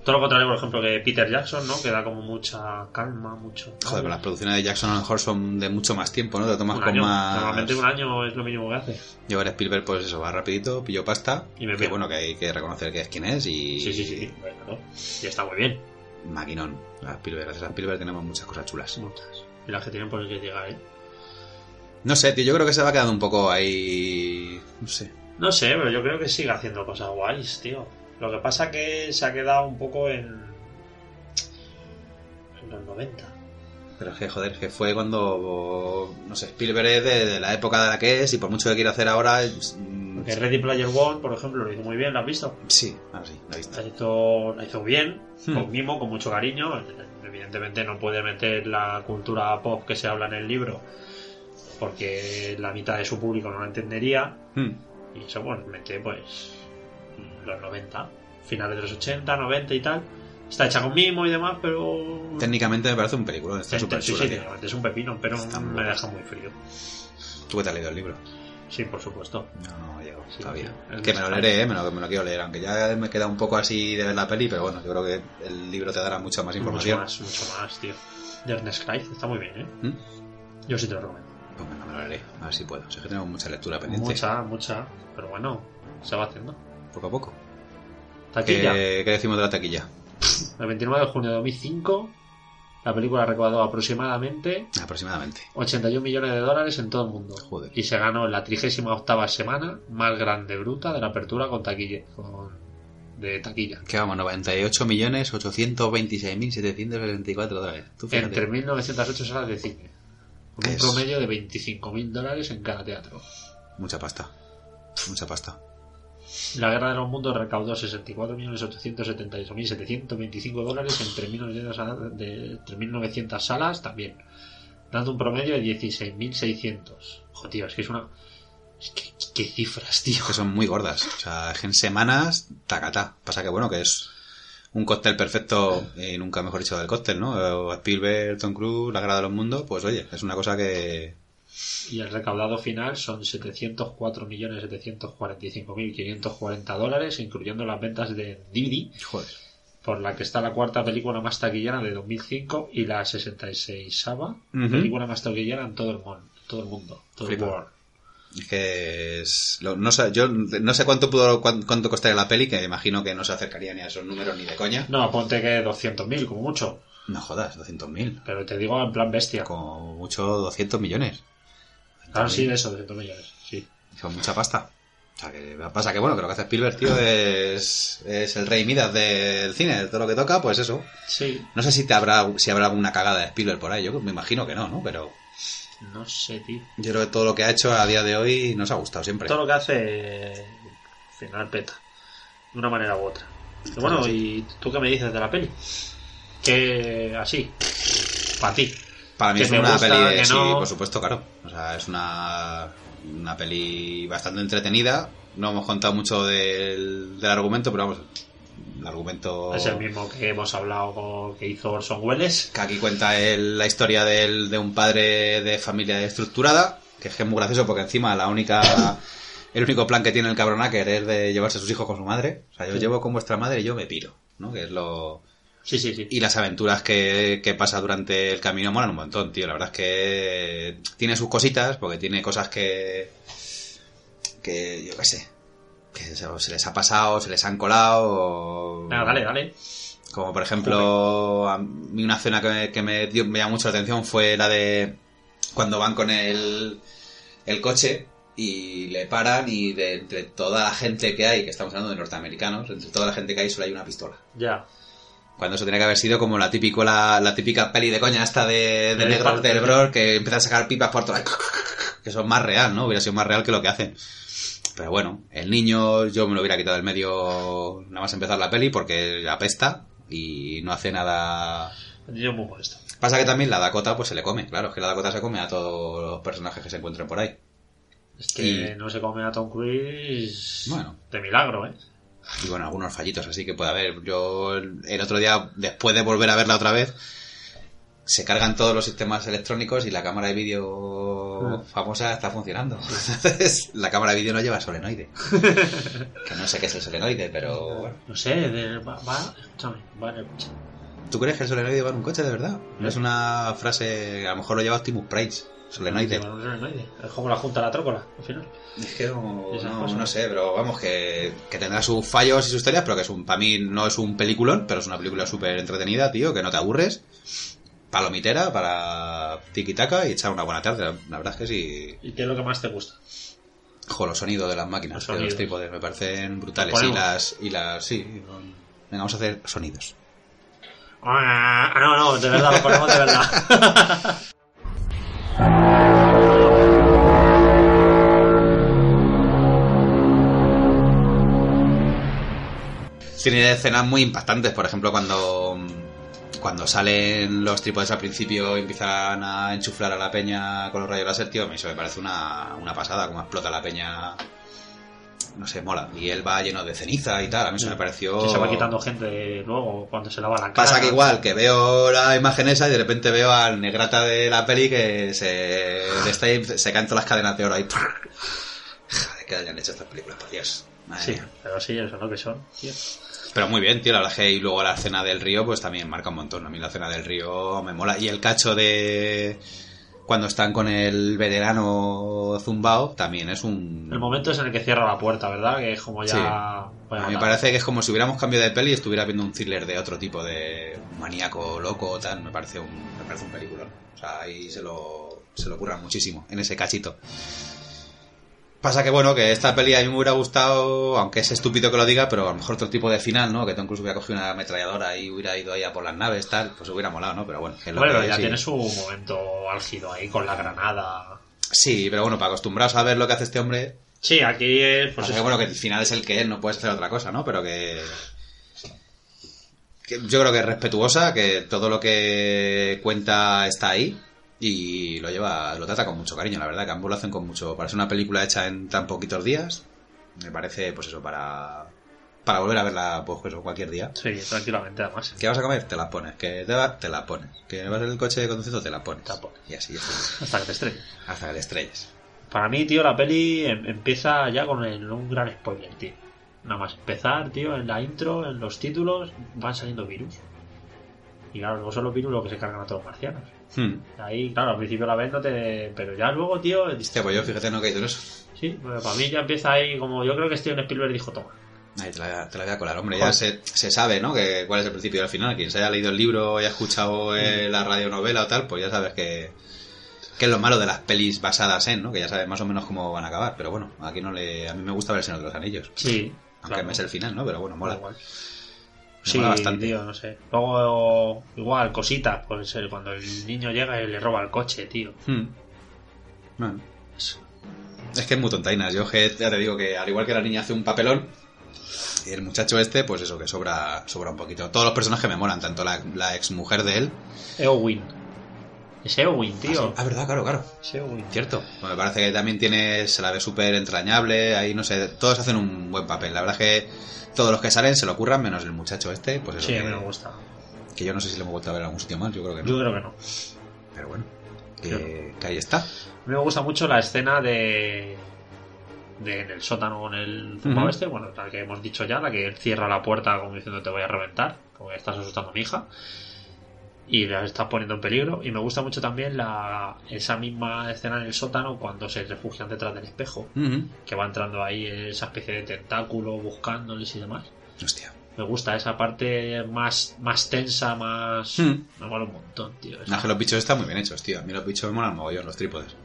Todo lo contrario, por ejemplo, que Peter Jackson, ¿no? Que da como mucha calma, mucho. Joder, pero las producciones de Jackson a lo mejor son de mucho más tiempo, ¿no? Te tomas un con año. más... Normalmente un año es lo mínimo que hace. Yo ahora Spielberg, pues eso, va rapidito, pillo pasta. Y me que bueno, que hay que reconocer que es quien es y... Sí, sí, sí. Bueno, ¿no? Y está muy bien. Maquinón. A Spielberg, gracias a Spielberg tenemos muchas cosas chulas. Muchas. Y las que tienen por que llegar, ¿eh? No sé, tío, yo creo que se va quedando un poco ahí... No sé. No sé, pero yo creo que sigue haciendo cosas guays, tío. Lo que pasa que se ha quedado un poco en. en los 90. Pero es que, joder, que fue cuando... No sé, Spielberg es de, de la época de la que es y por mucho que quiera hacer ahora... mm, Que Ready Player One, por ejemplo, lo hizo muy bien, ¿lo has visto? Sí, ahora sí, la he visto. La hizo, la hizo bien, Hmm. con mimo, con mucho cariño. Evidentemente no puede meter la cultura pop que se habla en el libro, porque la mitad de su público no la entendería. Hmm. Y eso, bueno, mete pues los 90, finales de los 80, 90 y tal. Está hecha con mimo y demás, pero... Técnicamente me parece un película, está Sí, súper sí, sí, es un pepino, pero Está me deja muy frío. Tú que te has leído el libro. Sí, por supuesto. No, no llego Sí, todavía. sí, que me lo leeré, eh, me lo, me lo quiero leer, aunque ya me queda un poco así de ver la peli, pero bueno, yo creo que el libro te dará mucha más Mucho información. más, mucho más, tío. De Ernest Clive, está muy bien, ¿eh? ¿Mm? Yo sí te lo recomiendo. Pues venga, me lo leeré, a ver si puedo. O sea, que tenemos mucha lectura pendiente. Mucha, mucha. Pero bueno, se va haciendo. Poco a poco. Taquilla. ¿Qué, qué decimos de la taquilla? El 29 de junio de 2005, la película recaudó aproximadamente Aproximadamente. 81 millones de dólares en todo el mundo. Joder. Y se ganó la 38 semana más grande bruta de la apertura con taquilla. Con... De taquilla. Que vamos, 98.826.764 dólares. Entre 1908 salas de cine. Con ¿Qué un es? promedio de 25.000 dólares en cada teatro. Mucha pasta. Mucha pasta. La Guerra de los Mundos recaudó 64.878.725 dólares entre 1900, salas- de, entre 1900 salas también, dando un promedio de 16.600. Joder, tío, es que es una... ¿Qué cifras, tío? Que son muy gordas. O sea, en semanas, tacatá. Pasa que bueno, que es un cóctel perfecto, y nunca mejor dicho del cóctel, ¿no? O Spielberg, Tom Cruise, La Guerra de los Mundos, pues oye, es una cosa que... Y el recaudado final son 704.745.540 dólares, incluyendo las ventas de DVD Joder. por la que está la cuarta película más taquillera de 2005 y la 66 Ujú. película más taquillera en todo el mundo. Todo el mundo. Todo el world. Que es- lo- no sé, yo no sé cuánto pudo cuán- cuánto costaría la peli, que imagino que no se acercaría ni a esos números ni de coña. No, ponte que 200.000 como mucho. No jodas, 200.000. Pero te digo en plan bestia. Como mucho 200 millones. Claro, sí, de eso, 200 millones. Sí. Son mucha pasta. O sea, que pasa que bueno, que lo que hace Spielberg, tío, es, es el rey Midas del cine, de todo lo que toca, pues eso. Sí, No sé si te habrá, si habrá alguna cagada de Spielberg por ahí, yo me imagino que no, ¿no? Pero no sé, tío. yo creo que todo lo que ha hecho a día de hoy nos ha gustado siempre. Todo lo que hace, al final peta. De una manera u otra. Y bueno. ¿y tú qué me dices de la peli? Que así, para ti. Para mí es una gusta, peli, de- sí, por supuesto, claro. O sea, es una, una peli bastante entretenida. No hemos contado mucho del, del argumento, pero vamos, el argumento... Es el mismo que hemos hablado con, que hizo Orson Welles. que aquí cuenta el- la historia del- de un padre de familia estructurada, que es que es muy gracioso porque encima la única el único plan que tiene el cabronaker es de llevarse a sus hijos con su madre. O sea, yo llevo con vuestra madre y yo me piro, ¿no? Que es lo... Sí, sí, sí. Y las aventuras que, que pasa durante el camino molan un montón, tío. La verdad es que tiene sus cositas, porque tiene cosas que... que yo qué sé. Que se, se les ha pasado, se les han colado. Venga, dale, dale. Como por ejemplo, a mí una escena que, me, que me, dio, me llamó mucho la atención fue la de cuando van con el, el coche y le paran y de entre toda la gente que hay, que estamos hablando de norteamericanos, entre toda la gente que hay solo hay una pistola. Ya. Cuando eso tenía que haber sido como la típico, la, la típica peli de coña esta de, de negros del Bror que empiezan a sacar pipas por todas. Que son más real, ¿no? Hubiera sido más real que lo que hacen. Pero bueno, el niño yo me lo hubiera quitado del medio nada más empezar la peli porque apesta y no hace nada... Yo muy molesto. Pasa que también la Dakota pues se le come, claro, es que la Dakota se come a todos los personajes que se encuentren por ahí. Es que Y- no se come a Tom Cruise Bueno. de milagro, ¿eh? Y bueno, algunos fallitos así que puede haber. Yo el otro día, después de volver a verla otra vez, se cargan todos los sistemas electrónicos y la cámara de vídeo famosa está funcionando. Entonces, la cámara de vídeo no lleva solenoide. que no sé qué es el solenoide, pero bueno. No sé, de- va, va, escúchame, va en el coche. ¿Tú crees que el solenoide va en un coche de verdad? No es una frase, a lo mejor lo lleva Optimus Price. Solenoide. Solenoide. Es como la junta la trócola, al final. Es que no, no, no sé, pero vamos, que, que tendrá sus fallos y sus teorías, pero que es un, para mí no es un peliculón, pero es una película súper entretenida, tío, que no te aburres. Palomitera para tiki-taka y echar una buena tarde. La, verdad es que sí. ¿Y qué es lo que más te gusta? Jo, los sonidos de las máquinas, Los de los trípodes, me parecen brutales. ¿Los Y las, y las, sí. Venga, vamos a hacer sonidos. Ah, no, no, de verdad, lo ponemos de verdad. Tiene escenas muy impactantes, por ejemplo, cuando cuando salen los trípodes al principio y empiezan a enchuflar a la peña con los rayos láser, tío, eso me parece una, una pasada, como explota la peña. No sé, mola. Y él va lleno de ceniza y tal, a mí eso me pareció... Que se va quitando gente luego cuando se lava la cara. Pasa que igual, que veo la imagen esa y de repente veo al negrata de la peli que se, se caen todas las cadenas de oro ahí. Joder, que hayan hecho estas películas, por Dios. Madre Sí, mía. pero sí, eso es lo que son. tío. Pero muy bien, tío, la verdad es que y luego la escena del río, pues también marca un montón. A mí la escena del río me mola. Y el cacho de cuando están con el veterano zumbao también es un... El momento es en el que cierra la puerta, ¿verdad? Que es como ya... Sí. a mí me parece que es como si hubiéramos cambiado de peli y estuviera viendo un thriller de otro tipo de maníaco loco o tal. Me parece un, me parece un película. O sea, ahí se lo, se lo curran muchísimo en ese cachito. Pasa que bueno, que esta peli a mí me hubiera gustado, aunque es estúpido que lo diga, pero a lo mejor otro tipo de final, ¿no? Que Tom Cruise hubiera cogido una ametralladora y hubiera ido ahí a por las naves, tal, pues hubiera molado, ¿no? Pero bueno, que es lo Bueno, que ya sí. tiene su momento álgido ahí con la granada. Sí, pero bueno, para acostumbrados a ver lo que hace este hombre, Sí, aquí es... Pues que, bueno, que el final es el que es, no puedes hacer otra cosa, ¿no? Pero que... que yo creo que es respetuosa, que todo lo que cuenta está ahí y lo lleva, lo trata con mucho cariño, la verdad, que ambos lo hacen con mucho... Para ser una película hecha en tan poquitos días, me parece, pues eso, para... Para volver a verla, pues eso, cualquier día. Sí, tranquilamente además. ¿Qué vas a comer? Te la pones. ¿Que te, va? te la pones. ¿Que vas en el coche conduciendo? Te la pones. Te la pones. Y así. Hasta que te estrelles. Hasta que le estrelles. Para mí, tío, la peli em- empieza ya con el- un gran spoiler, tío. nada más empezar, tío, en la intro, en los títulos, van saliendo virus. Y claro, luego son los virus los que se cargan a todos los marcianos. Hmm. Ahí, claro, al principio la ves, no te... Pero ya luego, tío, Hostia, pues yo fíjate no que en eso. sí, pues para mí ya empieza ahí como... Yo creo que Steven Spielberg dijo, toma. Ahí te la, te la voy a colar, hombre. Joder. Ya se, se sabe, ¿no? Que cuál es el principio y el final. Quien se haya leído el libro o haya escuchado eh, la radionovela o tal, pues ya sabes que, que es lo malo de las pelis basadas en, ¿no? Que ya sabes más o menos cómo van a acabar. Pero bueno, aquí no le... A mí me gusta ver el Señor de los Anillos. Sí. Aunque claro. me es el final, ¿no? Pero bueno, mola. Igual. Sí, bastante. tío, no sé. Luego, igual, cositas, pues cuando el niño llega y le roba el coche, tío. Hmm. Es que es muy tontainas. Yo ya te digo que al igual que la niña hace un papelón, y el muchacho este, pues eso, que sobra, sobra un poquito. Todos los personajes me molan, tanto la, la ex mujer de él. Eowyn. Es Eowyn, tío. Ah, verdad, claro, claro. Es Eowyn. Cierto. Me parece que también tiene, se la ve súper entrañable, ahí no sé, todos hacen un buen papel. La verdad es que todos los que salen se lo ocurran, menos el muchacho este, pues. Sí, a mí me gusta. que yo no sé si le hemos vuelto a ver en algún sitio más, yo creo que no. Yo creo que no. Pero bueno, que, ahí está. A mí me gusta mucho la escena de. de en el sótano con el Ujú. este, bueno, la que hemos dicho ya, la que cierra la puerta como diciendo te voy a reventar, porque estás asustando a mi hija. Y la estás poniendo en peligro. Y me gusta mucho también la esa misma escena en el sótano cuando se refugian detrás del espejo. Que va entrando ahí esa especie de tentáculo buscándoles y demás. Hostia. Me gusta esa parte más, más tensa, más. Mm. Me mola un montón, tío. No, que los bichos están muy bien hechos, tío. A mí los bichos me molan mogollón, los trípodes.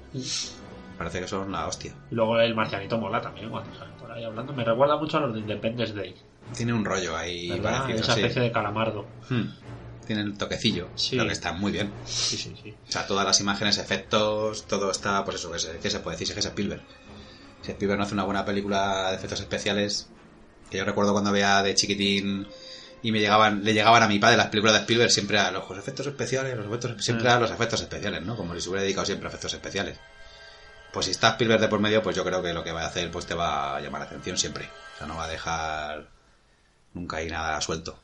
Parece que son la hostia. Y luego el marcianito mola también cuando salen por ahí hablando. Me recuerda mucho a los de Independence Day. Tiene un rollo ahí ¿verdad? parecido, Esa sí. especie de calamardo. Tiene el toquecillo, Sí. que está muy bien. Sí, sí, sí. O sea, todas las imágenes, efectos, todo está, pues eso, que se, que se puede decir, Si es que es Spielberg. Si Spielberg no hace una buena película de efectos especiales, que yo recuerdo cuando veía de chiquitín y me llegaban, le llegaban a mi padre las películas de Spielberg siempre a los efectos especiales, los efectos, siempre a los efectos especiales, ¿no? Como si se hubiera dedicado siempre a efectos especiales. Pues si está Spielberg de por medio, pues yo creo que lo que va a hacer, pues te va a llamar la atención siempre. O sea, no va a dejar nunca ahí nada suelto.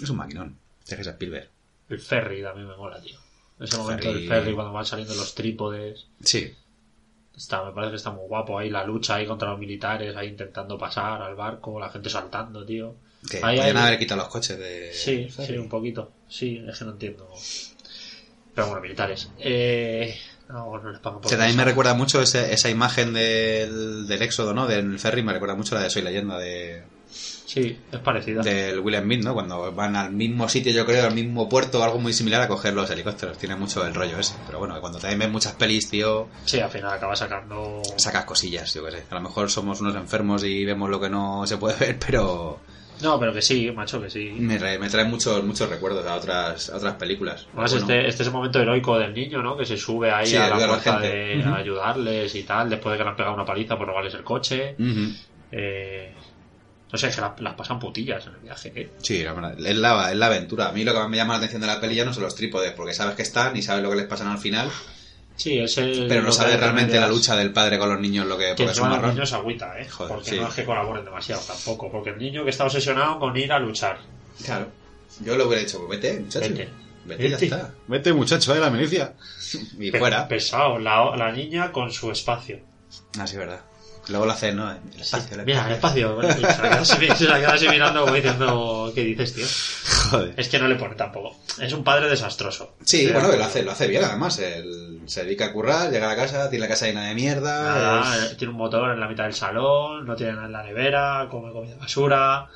Es un maquinón. Si es que es Spielberg. El ferry también me mola, tío. Ese momento Ferry. del ferry cuando van saliendo los trípodes. Sí, Está, me parece que está muy guapo ahí la lucha ahí contra los militares, ahí intentando pasar al barco, la gente saltando, tío. Que Ahí podían haber quitado los coches de. Sí, Ferry. sí, un poquito. Sí, es que no entiendo. Pero bueno, militares. Eh, no, no les pagan por Que también me recuerda mucho ese- esa imagen del, del éxodo, ¿no? Del ferry, me recuerda mucho la de Soy Leyenda de, Sí, es parecida. del William Bean, ¿no? Cuando van al mismo sitio, yo creo, al mismo puerto, algo muy similar a coger los helicópteros. Tiene mucho el rollo ese. Pero bueno, cuando también ves muchas pelis, tío, Sí, al final acaba sacando. sacas cosillas, yo qué sé. A lo mejor somos unos enfermos y vemos lo que no se puede ver, pero No, pero que sí, macho, que sí. me, re- me trae muchos, muchos recuerdos a otras, a otras películas. Además, Bueno, este, este es el momento heroico del niño, ¿no? Que se sube ahí Sí, a la puerta de ayudarles y tal, después de que le han pegado una paliza por robarles el coche. ujú. Eh, no sé, que la- las pasan putillas en el viaje, ¿eh? Sí, la verdad, es la, es la aventura. A mí lo que más me llama la atención de la peli ya no son los trípodes, porque sabes que están y sabes lo que les pasan al final, Sí, es el. pero no sabes realmente la lucha del padre con los niños, lo que Que porque son marrón. niños agüita, ¿eh? Joder, porque sí. no es que colaboren demasiado tampoco. Porque el niño que está obsesionado con ir a luchar. Claro. Yo lo hubiera hecho, pues vete, muchacho. Vete. Vete, ya Vete. está. Vete, muchacho, de la milicia. Y Pe- fuera. Pesado, la, la niña con su espacio. Ah, sí, verdad. Luego lo hacen, ¿no? El espacio, el Mira, el espacio. Bueno, se la queda así, se la queda así mirando como diciendo, ¿qué dices, tío? Joder. Es que no le pone tampoco. Es un padre desastroso. Sí, Pero- bueno, lo hace, lo hace bien, además. Él se dedica a currar, llega a la casa, tiene la casa llena de mierda. Nada, es- tiene un motor en la mitad del salón, no tiene nada en la nevera, come comida basura.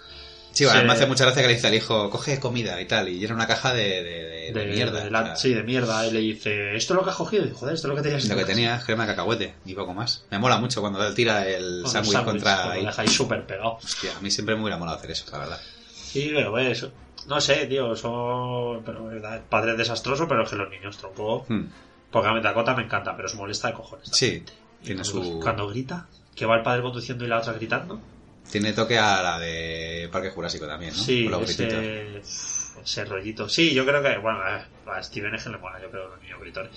Sí, bueno, se- me hace mucha gracia que le dice al hijo, coge comida y tal, y era una caja de, de, de- de mierda. de la- o sea, sí, de mierda. Y le dice, ¿esto es lo que has cogido? Y joder, esto es lo que tenías. en Lo que casa". tenía es crema de cacahuete y poco más. Me mola mucho cuando él tira el sándwich contra... Lo deja ahí súper pegado. Hostia, a mí siempre me hubiera molado hacer eso, la verdad. Sí, pero ves, no sé, tío, son pero, verdad, el padre es desastroso, pero es que los niños tronco. Hmm. Porque a Dakota me encanta, pero se molesta de cojones. Sí, tiene cuando, su... cuando grita, que va el padre conduciendo y la otra gritando. Tiene toque a la de Parque Jurásico también, ¿no? Sí, ese, ese rollito. Sí, yo creo que, bueno, a Steven Egen le mola, yo creo, los niños gritores.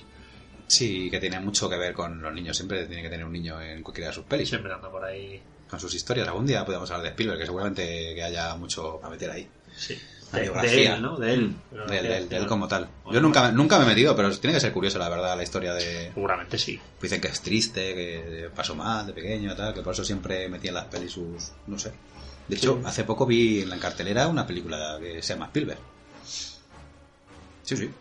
Sí, que tiene mucho que ver con los niños. Siempre tiene que tener un niño en cualquiera de sus pelis. Siempre anda por ahí. Con sus historias. Algún día podemos hablar de Spielberg, que seguramente que haya mucho para meter ahí. Sí. De, él, ¿no? De él. De él, de él, de él como tal. Bueno, Yo nunca, nunca me he metido, pero tiene que ser curioso, la verdad, la historia de... Seguramente sí. Dicen que es triste, que pasó mal de pequeño, tal, que por eso siempre metía en las pelis sus... no sé. De hecho, Sí. hace poco vi en la cartelera una película que se llama Spielberg. Sí, sí. El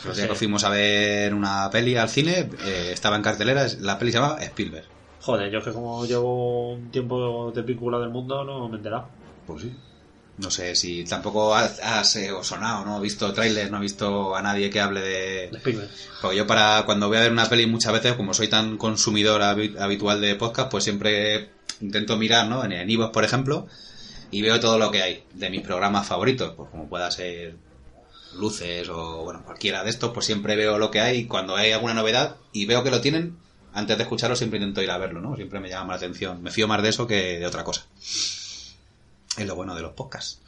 otro día Sí. que fuimos a ver una peli al cine, eh, estaba en cartelera, la peli se llama Spielberg. Joder, yo es que como llevo un tiempo de película del mundo no me he enterado. Pues sí. No sé si tampoco has, has, eh, sonado, no he visto trailers, no he visto a nadie que hable de... Spielberg. Porque yo para cuando voy a ver una peli muchas veces, como soy tan consumidor habi- habitual de podcast, pues siempre intento mirar, ¿no? En Evox, por ejemplo, y veo todo lo que hay de mis programas favoritos, pues como pueda ser Luces o, bueno, cualquiera de estos, pues siempre veo lo que hay y cuando hay alguna novedad y veo que lo tienen, antes de escucharlo siempre intento ir a verlo, ¿no? Siempre me llama la atención. Me fío más de eso que de otra cosa. Es lo bueno de los podcasts.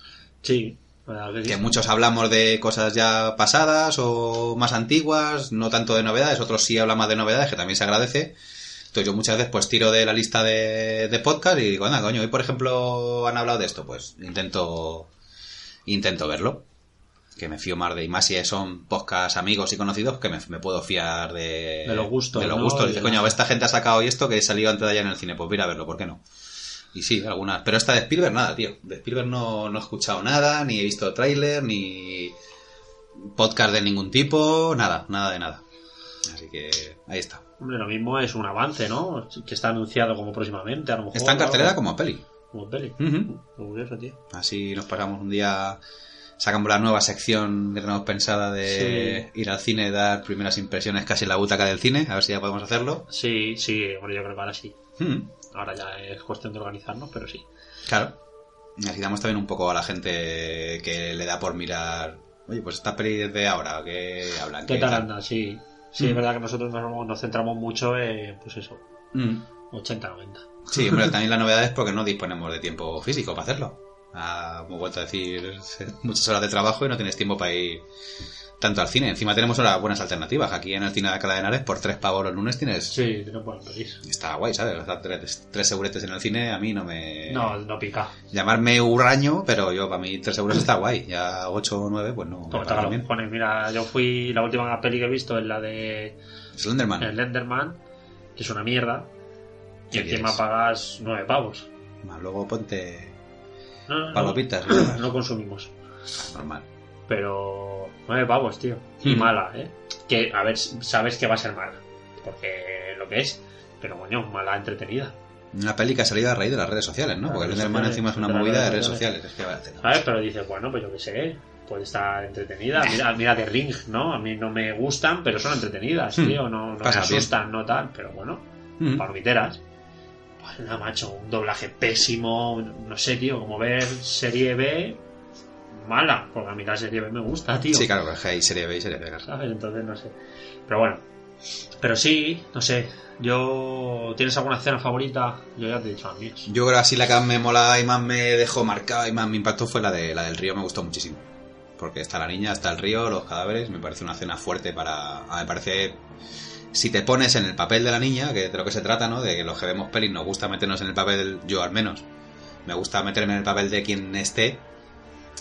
Sí, que sí. Muchos hablamos de cosas ya pasadas o más antiguas, no tanto de novedades, otros sí hablan más de novedades, que también se agradece. Entonces yo muchas veces pues tiro de la lista de, de podcast y digo, anda, coño, hoy por ejemplo han hablado de esto, pues intento intento verlo. Que me fío más de, y más si son podcasts amigos y conocidos, que me, me puedo fiar de... De los gustos, De los ¿no? gustos. Y Dice, coño, esta gente ha sacado hoy esto que salió antes de allá en el cine, pues voy a ir a verlo, ¿por qué no? Y sí, algunas. Pero esta de Spielberg, nada, tío. De Spielberg no, no he escuchado nada, ni he visto tráiler, ni podcast de ningún tipo, nada, nada de nada. Así que ahí está. Hombre, lo mismo es un avance, ¿no? Que está anunciado como próximamente, a lo mejor. Está en ¿no? cartelera como peli. Como peli. Ujú. Muy curioso, tío. Así nos pasamos un día, sacamos la nueva sección que tenemos pensada de ir al cine, dar primeras impresiones casi en la butaca del cine, a ver si ya podemos hacerlo. Sí, sí, bueno, yo creo que ahora sí. Mm, Ahora ya es cuestión de organizarnos, pero sí. Claro. Damos también un poco a la gente que le da por mirar, oye, pues esta peli de ahora, ¿qué hablan? ¿Qué tal anda? Sí. Sí, Mm. es verdad que nosotros nos, nos centramos mucho en, pues eso, Mm. 80-90. Sí, hombre, también la novedad es porque no disponemos de tiempo físico para hacerlo. Ah, como vuelto a decir, muchas horas de trabajo y no tienes tiempo para ir tanto al cine. Encima tenemos ahora buenas alternativas. Aquí en el cine de Alcalá de Henares, por tres pavos los lunes tienes... Sí, no pueden pedir. Está guay, ¿sabes? Gastar tres, tres euretes en el cine a mí no me... No, no pica. Llamarme hurraño, pero yo, para mí, tres euros está guay. Ya ocho o nueve, pues no. me Como los bien. Mira, yo fui, la última peli que he visto es la de Slenderman. El Enderman, que es una mierda. Y ¿Qué encima quieres? pagas nueve pavos. Más Luego ponte No, no, no. palopitas. No consumimos. Normal. Pero nueve pavos, tío. Y mala, ¿eh? Que, a ver, sabes que va a ser mala. Porque lo que es. Pero, coño, mala entretenida. Una peli que ha salido a raíz de las redes sociales, ¿no? Porque Slenderman sociales, encima es una movida de redes sociales. Es que va a ¿Sabes? Pero dices, bueno, pues yo qué sé. Puede estar entretenida. Mira, mira The Ring, ¿no? A mí no me gustan, pero son entretenidas, tío. No, no me bien. asustan, no tal. Pero bueno, Mm. palomiteras. Pues nada, macho, un doblaje pésimo. No sé, tío, como ver serie B mala. Porque a mí la serie B me gusta, tío. Sí, claro, que hay serie B y serie B. claro. ¿sabes? Entonces no sé. Pero bueno. Pero sí, no sé. Yo. ¿Tienes alguna escena favorita? Yo ya te he dicho las mías. Yo creo que así la que más me mola y más me dejó marcada y más me impactó fue la de la del río, me gustó muchísimo. Porque está la niña, está el río, los cadáveres, me parece una escena fuerte para... me parece... Si te pones en el papel de la niña, que de lo que se trata, ¿no? De que los que vemos pelis nos gusta meternos en el papel, yo al menos, me gusta meterme en el papel de quien esté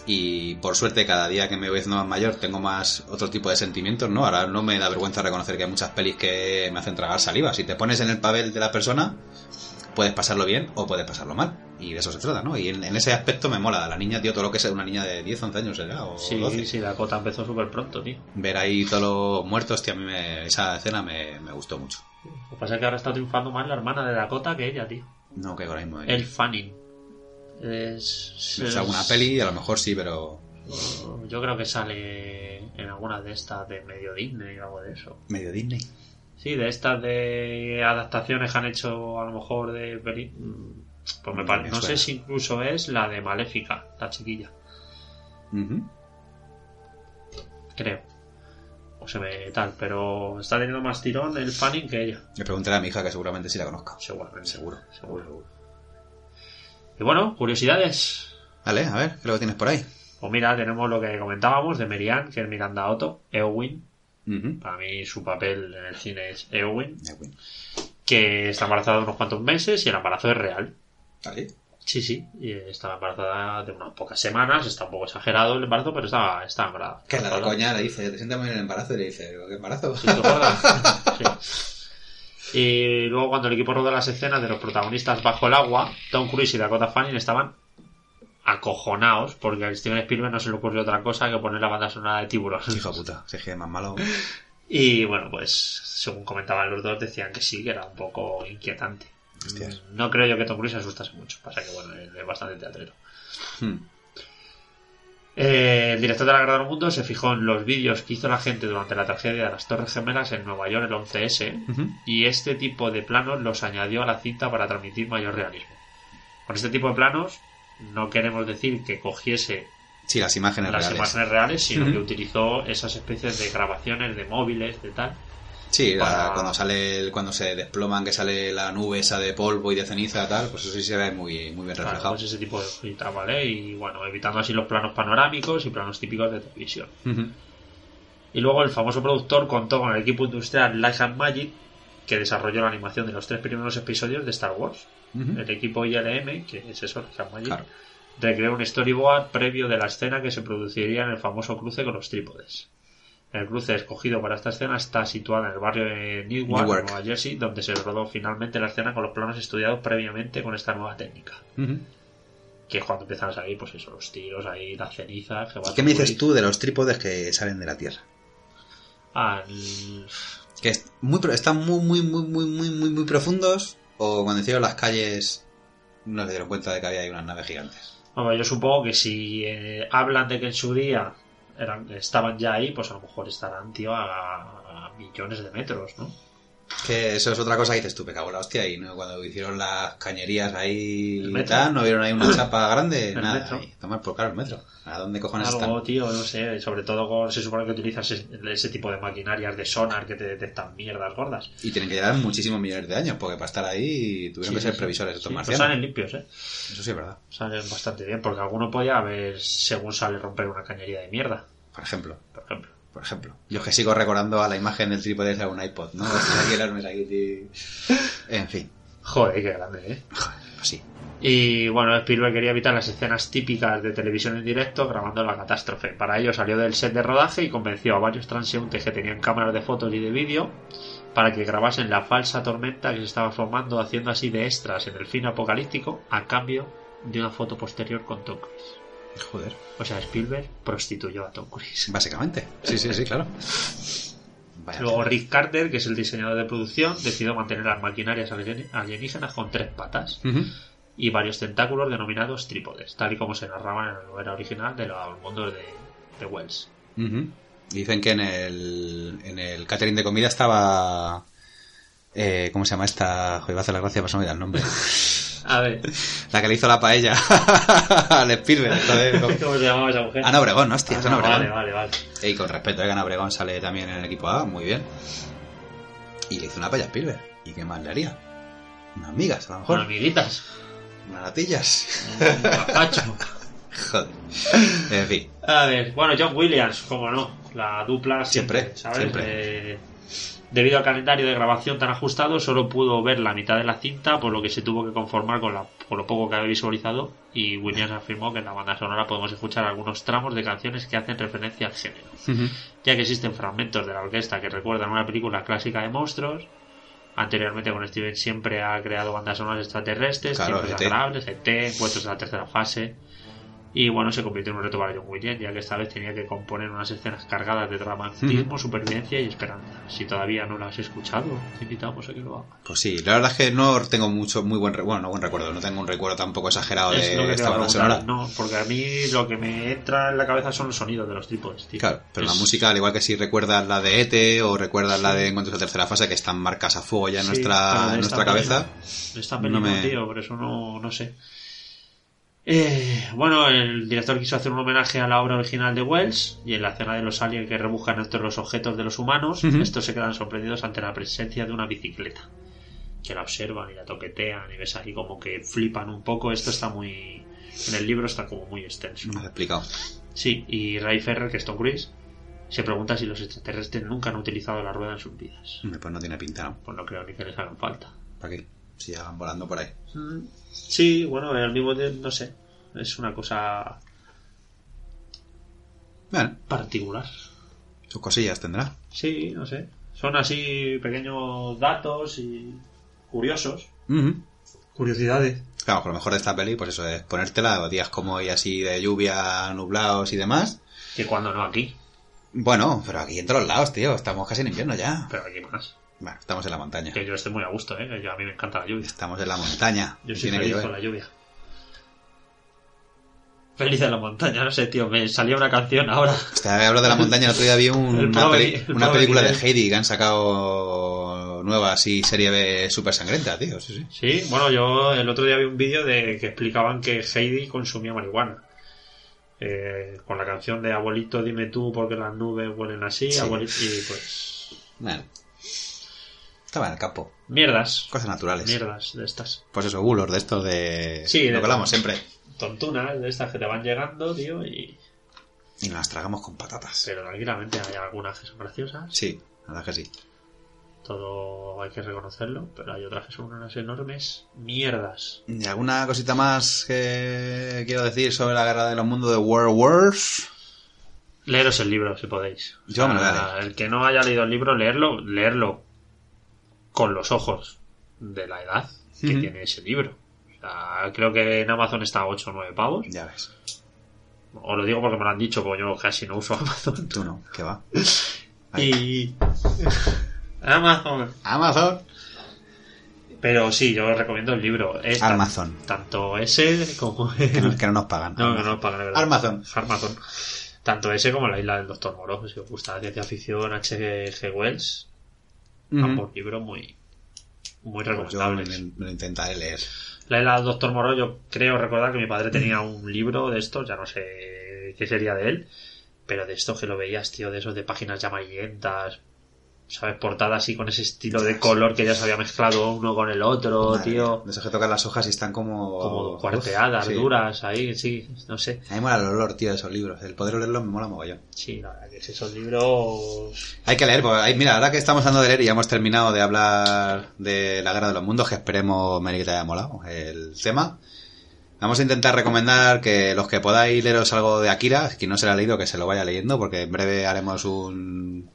y por suerte cada día que me voy haciendo más mayor tengo más otro tipo de sentimientos, ¿no? Ahora no me da vergüenza reconocer que hay muchas pelis que me hacen tragar saliva. Si te pones en el papel de la persona, puedes pasarlo bien o puedes pasarlo mal. Y de eso se trata, ¿no? Y en, en ese aspecto me mola. La niña, tío, todo lo que es una niña de 10, 11 años será, o Sí, 12. sí, la cota empezó súper pronto, tío. Ver ahí todos los muertos, tío, a mí me- esa escena me, me gustó mucho. Lo que pasa es que ahora está triunfando más la hermana de Dakota que ella, tío. No, que ahora mismo. El Fanning. Es. Es alguna peli, a lo mejor sí, pero Yo creo que sale en alguna de estas de medio Disney o algo de eso. medio Disney. Sí, de estas de adaptaciones que han hecho a lo mejor de peli... Pues me Mm, parece. No sé si incluso es la de Maléfica, la chiquilla. Creo. O se ve tal, pero está teniendo más tirón el Fanning que ella. Le preguntaré a mi hija que seguramente sí la conozca. Seguramente. Seguro. Seguro, seguro. Y bueno, curiosidades. Vale, a ver, ¿qué es lo que tienes por ahí? Pues mira, tenemos lo que comentábamos de Merian, que es Miranda Otto, Eowyn. Ujú. Para mí su papel en el cine es Eowyn, bueno. que está embarazada de unos cuantos meses y el embarazo es real. Vale. Sí, sí, y estaba embarazada de unas pocas semanas, está un poco exagerado el embarazo, pero estaba, estaba embarazada. Que la de coña le dice, te sientas muy en el embarazo y le dice, ¿qué embarazo? ¿Sí, te acuerdas? Sí. Y luego cuando el equipo rodó las escenas de los protagonistas bajo el agua, Tom Cruise y Dakota Fanning estaban acojonados porque a Steven Spielberg no se le ocurrió otra cosa que poner la banda sonora de Tiburón. Hijo puta, si es más malo. Y bueno, pues según comentaban los dos, decían que sí, que era un poco inquietante. Hostias. No creo yo que Tom Cruise se asustase mucho. Pasa que bueno, él es bastante teatrero. Hmm. Eh, el director de la Guerra del Mundo se fijó en los vídeos que hizo la gente durante la tragedia de las Torres Gemelas en Nueva York el 11S Ujú. y este tipo de planos los añadió a la cinta para transmitir mayor realismo. Con este tipo de planos no queremos decir que cogiese Sí, las imágenes las reales. imágenes reales, sino que utilizó esas especies de grabaciones de móviles, de tal. Sí, la- para- cuando sale el- cuando se desploman, que sale la nube esa de polvo y de ceniza tal, pues eso sí se ve muy, muy bien Claro, reflejado. pues ese tipo de cositas, ¿vale? Y bueno, evitando así los planos panorámicos y planos típicos de televisión. Y luego el famoso productor contó con el equipo industrial Light and Magic, que desarrolló la animación de los tres primeros episodios de Star Wars. El equipo ILM, que es eso, Light and Magic, Claro. recreó un storyboard previo de la escena que se produciría en el famoso cruce con los trípodes. El cruce escogido para esta escena está situado en el barrio de Newark, Newark. Nueva Jersey, donde se rodó finalmente la escena con los planos estudiados previamente con esta nueva técnica. Que es cuando empiezan a salir, pues eso, los tiros ahí, las cenizas. que ¿Qué me dices tú de los trípodes que salen de la Tierra? Ah, Que es muy, están muy, muy, muy, muy, muy, muy, muy profundos. O cuando hicieron las calles, no se dieron cuenta de que había ahí unas naves gigantes. Bueno, yo supongo que si eh, hablan de que en su día eran, estaban ya ahí, pues a lo mejor estarán, tío, a, a millones de metros, ¿no? Que eso es otra cosa que dices tú, me cago en la hostia. Y ¿no? cuando hicieron las cañerías ahí y tal, no vieron ahí una chapa grande. El nada. ahí. Tomar por claro el metro. ¿A dónde cojones Algo, están? tío, no sé, sobre todo con, se supone que utilizas ese, ese tipo de maquinarias de sonar que te detectan mierdas gordas. Y tienen que llevar muchísimos millones de años, porque para estar ahí tuvieron Sí, que ser sí. previsores estos Sí, marcianos. salen limpios, ¿eh? Eso sí es verdad. Salen bastante bien, porque alguno podía haber, según sale, romper una cañería de mierda, Por ejemplo. por ejemplo. Por ejemplo. Yo es que sigo recordando a la imagen del trípode de un iPod, ¿no? En fin. Joder, qué grande, ¿eh? Joder, pues sí. Y bueno, Spielberg quería evitar las escenas típicas de televisión en directo grabando la catástrofe. Para ello salió del set de rodaje y convenció a varios transeúntes que tenían cámaras de fotos y de vídeo para que grabasen la falsa tormenta que se estaba formando, haciendo así de extras en el fin apocalíptico a cambio de una foto posterior con Tom Cruise. Joder. O sea, Spielberg prostituyó a Tom Cruise. Básicamente. Sí, sí, sí, claro. Vaya. Luego Rick Carter, que es el diseñador de producción, decidió mantener las maquinarias alien- alienígenas con tres patas y varios tentáculos denominados trípodes, tal y como se narraba en la novela original de los mundos de, de Wells. Dicen que en el, en el catering de comida estaba... Eh, ¿Cómo se llama esta? Joder, va a hacer la gracia, olvida el nombre. A ver, La que le hizo la paella al Spielberg. ¿cómo? ¿cómo se llamaba esa mujer? Ana Obregón, hostia, Ah, Ana vale, Obregón. vale, vale. Y con respeto, eh, que Ana Obregón sale también en el equipo A, muy bien. Y le hizo una paella a Spielberg. ¿Y qué más le haría? Unas migas, a lo mejor. amiguitas. Unas latillas. Un gazpacho. Joder. En fin. A ver, bueno, John Williams, como no, la dupla siempre, Siempre, ¿sabes? siempre. Eh, debido al calendario de grabación tan ajustado, solo pudo ver la mitad de la cinta, por lo que se tuvo que conformar con, la, con lo poco que había visualizado. Y Williams afirmó que en la banda sonora podemos escuchar algunos tramos de canciones que hacen referencia al género, ya que existen fragmentos de la orquesta que recuerdan una película clásica de monstruos. Anteriormente con Steven siempre ha creado bandas sonoras extraterrestres, Claro, tiempos ET. agradables, ET, encuentros de la tercera fase. Y bueno, se convirtió en un reto para John Williams, ya que esta vez tenía que componer unas escenas cargadas de dramatismo, supervivencia y esperanza. Si todavía no lo has escuchado, te invitamos a que lo hagas. Pues sí, la verdad es que no tengo mucho, muy buen, bueno, no buen recuerdo, no tengo un recuerdo tampoco exagerado es lo de esta banda sonora. No, porque a mí lo que me entra en la cabeza son los sonidos de los trípodes, tío. Claro, pero la música, al igual que si recuerdas la de ET o recuerdas la de Encuentros de Tercera Fase, que están marcas a fuego ya en Sí, nuestra, en nuestra cabeza, película- esta no película, me- tío, por eso no, no sé. Eh, bueno, el director quiso hacer un homenaje a la obra original de Wells y en la escena de los aliens que rebujan entre los objetos de los humanos, estos se quedan sorprendidos ante la presencia de una bicicleta. Que la observan y la toquetean y ves ahí como que flipan un poco. Esto está muy... En el libro está como muy extenso. no has explicado. Sí, y Ray Ferrer, que es Tom Cruise, se pregunta si los extraterrestres nunca han utilizado la rueda en sus vidas. Pues no tiene pinta, ¿no? Pues no creo ni que les hagan falta. ¿Para qué? Si ya van volando por ahí. Sí, bueno, al mismo tiempo, no sé. Es una cosa Bueno, particular. sus cosillas tendrá. Sí, no sé. Son así pequeños datos y curiosos. Curiosidades. Claro, por lo mejor de esta peli, pues eso es ponértela días como hoy así de lluvia, nublados y demás. Que cuando no aquí, Bueno, pero aquí en todos lados, tío, estamos casi en invierno ya. pero aquí más. Bueno, estamos en la montaña. Que yo estoy muy a gusto, ¿eh? Que yo- a mí me encanta la lluvia. Estamos en la montaña. Yo soy feliz con la lluvia. Feliz en la montaña, no sé, tío. Me salía una canción ahora. Hablo de la montaña, el otro día vi un- una, peli- película de. Heidi que han sacado nueva, así, serie B súper sangrienta, tío. Sí, sí. Sí, bueno, yo el otro día vi un vídeo de que explicaban que Heidi consumía marihuana. Eh, con la canción de Abuelito, dime tú porque las nubes huelen así. Sí. abuelito, y pues. Bueno. Estaba en el campo. Mierdas. Cosas naturales. Mierdas de estas. Pues eso, bulos de estos de... Sí, lo de- hablamos siempre. Tontunas de estas que te van llegando, tío. Y... Y nos las tragamos con patatas. Pero tranquilamente hay algunas que son graciosas. Sí, la verdad que sí. Todo hay que reconocerlo. Pero hay otras que son unas enormes mierdas. ¿Y alguna cosita más que quiero decir sobre la guerra de los mundos de World Wars? Leeros el libro si podéis. Yo me lo voy a sea, El que no haya leído el libro, leerlo, leerlo con los ojos de la edad que tiene ese libro. O sea, creo que en Amazon está a 8 o 9 pavos. Ya ves. Os lo digo porque me lo han dicho, porque yo casi no uso Amazon. Tú no, que va. Y. Amazon. Amazon. Pero sí, yo os recomiendo el libro. Es Amazon. Tanto ese como. Que no, que no nos pagan. No, que no pagan, de verdad. Amazon. Amazon. Tanto ese como la isla del Doctor Moreau. Si os gusta la ciencia ficción, H.G. Wells. Ujú. Ambos libros muy, muy Pues yo me, recomendables. lo- me lo intentaré leer. La del Doctor Moreau, yo creo recordar que mi padre tenía un libro de estos, ya no sé qué sería de él, pero de estos que lo veías, tío, de esos de páginas ya amarillentas, ¿sabes? Portadas así con ese estilo de color que ya se había mezclado uno con el otro, Madre tío. De esos que tocan las hojas y están como... Como cuarteadas, Uf, sí. duras, ahí, sí, no sé. A mí me mola el olor, tío, de esos libros. El poder olerlos me mola mogollón. Sí, la verdad que es esos libros... Hay que leer, porque hay- mira, ahora que estamos hablando de leer y ya hemos terminado de hablar de la guerra de los mundos, que esperemos, Mary, que te haya molado el tema. Vamos a intentar recomendar que los que podáis leeros algo de Akira, quien no se lo ha leído, que se lo vaya leyendo, porque en breve haremos un,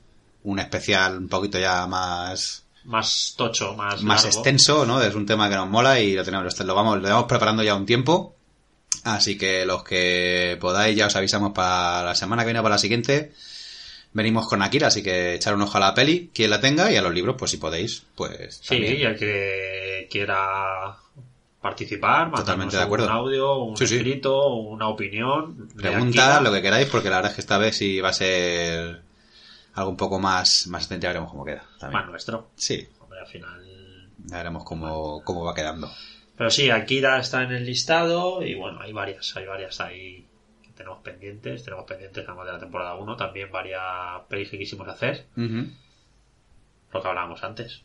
un especial un poquito ya más, Más tocho, más, más largo. extenso, ¿no? Es un tema que nos mola y lo tenemos, lo vamos, lo vamos preparando ya un tiempo. Así que los que podáis ya os avisamos para la semana que viene o para la siguiente. Venimos con Akira, así que echar un ojo a la peli, quien la tenga, y a los libros, pues si podéis, pues Sí, y el que quiera participar, Totalmente de acuerdo. un audio, un Sí, sí. escrito, una opinión. Pregunta lo que queráis, porque la verdad es que esta vez sí va a ser algo un poco más, más ya veremos cómo queda. También. Más nuestro. Sí, Hombre, al final. ya veremos cómo, cómo va quedando. Pero sí, Akira está en el listado y bueno, hay varias, hay varias ahí que tenemos pendientes. Tenemos pendientes además de la temporada 1, también varias pelis que quisimos hacer, lo que hablábamos antes.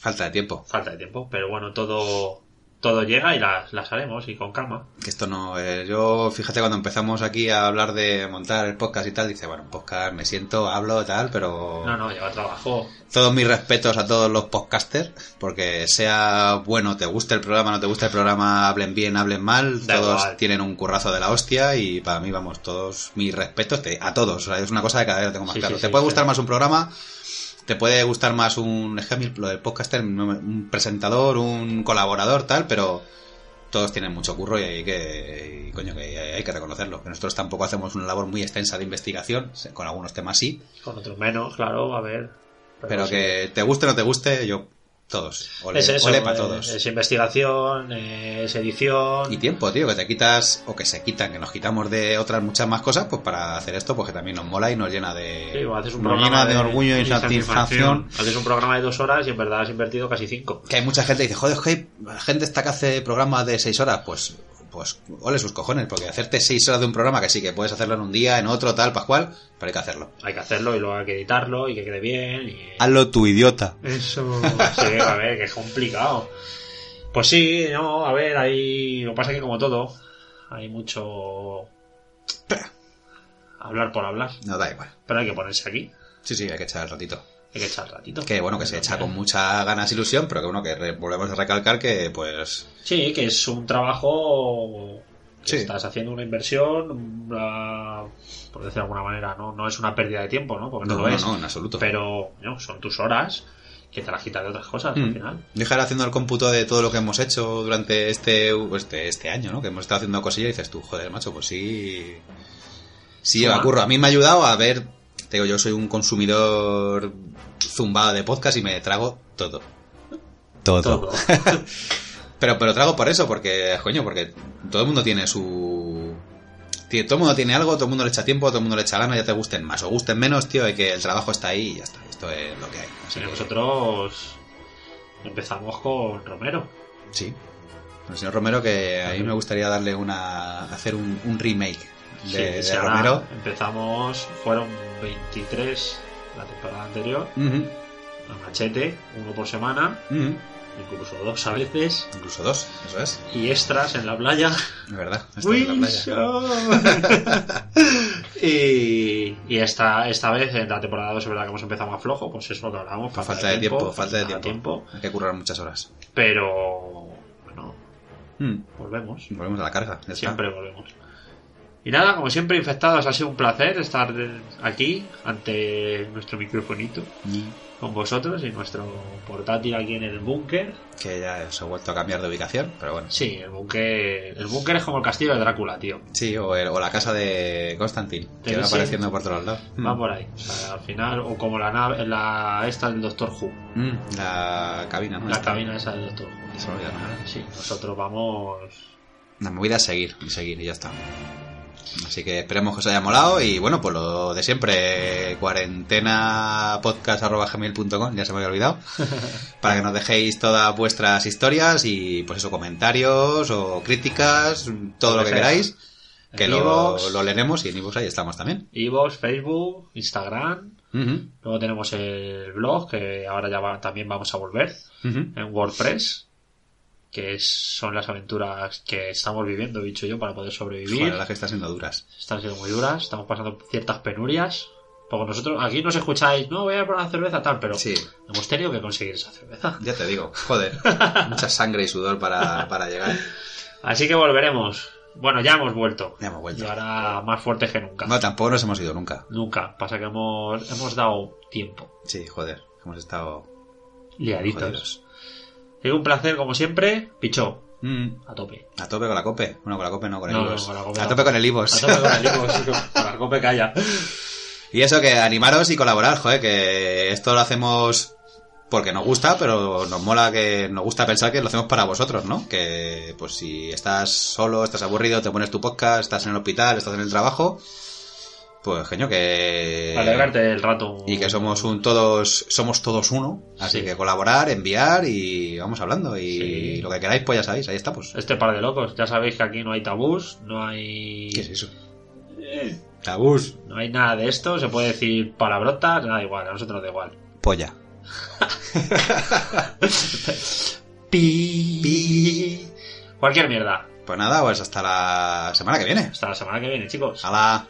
Falta de tiempo. Falta de tiempo, pero bueno, todo, todo llega y las, las haremos y con calma. Que esto no. eh, yo, fíjate, cuando empezamos aquí a hablar de montar el podcast y tal, dice, bueno, un podcast me siento, hablo, tal, pero. No, no, lleva trabajo. Todos mis respetos a todos los podcasters, porque sea bueno, te guste el programa, no te guste el programa, hablen bien, hablen mal, Da todos igual. tienen un currazo de la hostia y para mí, vamos, todos mis respetos te- a todos. O sea, es una cosa que cada vez lo tengo más Sí, claro. sí, te sí, puede gustar más un programa, te puede gustar más un ejemplo, lo del podcaster, un presentador, un colaborador, tal, pero todos tienen mucho curro y hay que, y, coño, que hay que reconocerlo. Que nosotros tampoco hacemos una labor muy extensa de investigación, con algunos temas sí, Con otros menos, claro, a ver. pero que te guste o no te guste, yo, todos. Ole, es eso, ole para todos. es investigación, es edición. Y tiempo, tío, que te quitas, o que se quitan, que nos quitamos de otras muchas más cosas, pues para hacer esto, pues que también nos mola y nos llena de, Sí, o haces un nos programa llena de, orgullo y de satisfacción. Haces un programa de dos horas y en verdad has invertido casi cinco. Que hay mucha gente que dice, joder, que gente está que hace programas de seis horas, pues, pues, ole sus cojones, porque hacerte seis horas de un programa, que sí, que puedes hacerlo en un día, en otro, tal, pascual, pero hay que hacerlo. Hay que hacerlo y luego hay que editarlo y que quede bien. Y... Hazlo tu idiota. Eso, sí, a ver, que es complicado. Pues sí, no, a ver, ahí. Lo que pasa que como todo, hay mucho. Hablar por hablar. No, da igual. Pero hay que ponerse aquí. Sí, sí, hay que echar el ratito. Hay que echar ratito. Que bueno, que se echa con mucha ganas ilusión, pero que bueno, que re- volvemos a recalcar que, pues, Sí, que es un trabajo. que Sí. Estás haciendo una inversión, una- por decirlo de alguna manera, ¿no? No es una pérdida de tiempo, ¿no? Porque no, no, lo no, es. no, en absoluto. Pero no, son tus horas que te las quita de otras cosas Mm. al final. Dejar haciendo el cómputo de todo lo que hemos hecho durante este, este, este año, ¿no? Que hemos estado haciendo cosillas y dices tú, joder, macho, pues sí. Sí, Suma. lleva curro. A mí me ha ayudado a ver. Te digo, yo soy un consumidor zumbado de podcast y me trago todo. Todo. Todo. Pero, pero trago por eso, porque, coño, porque todo el mundo tiene su. Todo el mundo tiene algo, todo el mundo le echa tiempo, todo el mundo le echa gana, ya te gusten más o gusten menos, tío, de que el trabajo está ahí y ya está. Esto es lo que hay. Así Sí, que- nosotros empezamos con Romero. Sí. El señor Romero, que a mí me gustaría darle una. hacer un, un remake de, Sí, de ahora Romero. Empezamos, fueron 23 la temporada anterior, Ujú, a machete, uno por semana, incluso dos a veces, Incluso dos, eso es. y extras en la playa. Es verdad. en la playa. Y y esta, esta vez, en la temporada 2, es verdad que hemos empezado más flojo, pues es lo que hablábamos. Por falta de tiempo, falta de falta tiempo. Hay que currar muchas horas. Pero, bueno, Mm, volvemos. Volvemos a la carga. ya está. Siempre volvemos. Y nada, como siempre, infectados, ha sido un placer estar aquí ante nuestro microfonito Y con vosotros y nuestro portátil aquí en el búnker. Que ya se ha vuelto a cambiar de ubicación, pero bueno. Sí, el búnker, el búnker es como el castillo de Drácula, tío. Sí, o, el- o la casa de Constantin, que va sí. apareciendo por todos lados. Mm. Va por ahí. O sea, al final, o como la nave, la esta del Doctor Who. Mm, La cabina, ¿no? La Esta. cabina esa del Doctor Who. Sí, nosotros vamos. La movida es seguir y seguir y ya está. Así que esperemos que os haya molado y bueno, pues lo de siempre, cuarentenapodcast.gmail.com, ya se me había olvidado, para que nos dejéis todas vuestras historias y pues eso, comentarios o críticas, todo Lo lo que queráis, que En lo, lo leeremos y en iVoox ahí estamos también. Evox, Facebook, Instagram. Luego tenemos el blog, que ahora ya va- también vamos a volver. en WordPress, que es- son las aventuras que estamos viviendo, dicho yo, para poder sobrevivir. la verdad que están siendo duras. Están siendo muy duras, estamos pasando ciertas penurias. Porque nosotros aquí nos escucháis, no voy a por una cerveza tal, pero Sí. hemos tenido que conseguir esa cerveza. Ya te digo, joder, mucha sangre y sudor para, para llegar. Así que volveremos. Bueno, ya hemos vuelto. Ya hemos vuelto. Y ahora más fuertes que nunca. No, tampoco nos hemos ido nunca. Nunca. Pasa que hemos, hemos dado tiempo. Sí, joder, hemos estado Liaditos. jodidos. Y un placer, como siempre. Pichó, Mm. a tope. A tope con la cope. Bueno, con la cope no, con el No, con cope a tope con el Ivos. A tope con el libro, sí, con la cope calla. y eso, que animaros y colaborar, joder, que esto lo hacemos porque nos gusta, pero nos mola que nos gusta pensar que lo hacemos para vosotros, ¿no? Que pues si estás solo, estás aburrido, te pones tu podcast, estás en el hospital, estás en el trabajo, pues genio que Alegrarte el rato. y que somos un todos somos todos uno, así Sí. que colaborar, enviar y vamos hablando y Sí. lo que queráis pues ya sabéis, ahí estamos. Este par de locos. Ya sabéis que aquí no hay tabús, no hay. ¿Qué es eso? Tabús. No hay nada de esto, se puede decir palabrotas, nada igual, a nosotros nos da igual. Polla. Pi. Cualquier mierda. Pues nada, pues hasta la semana que viene. Hasta la semana que viene, chicos. ¡Hala!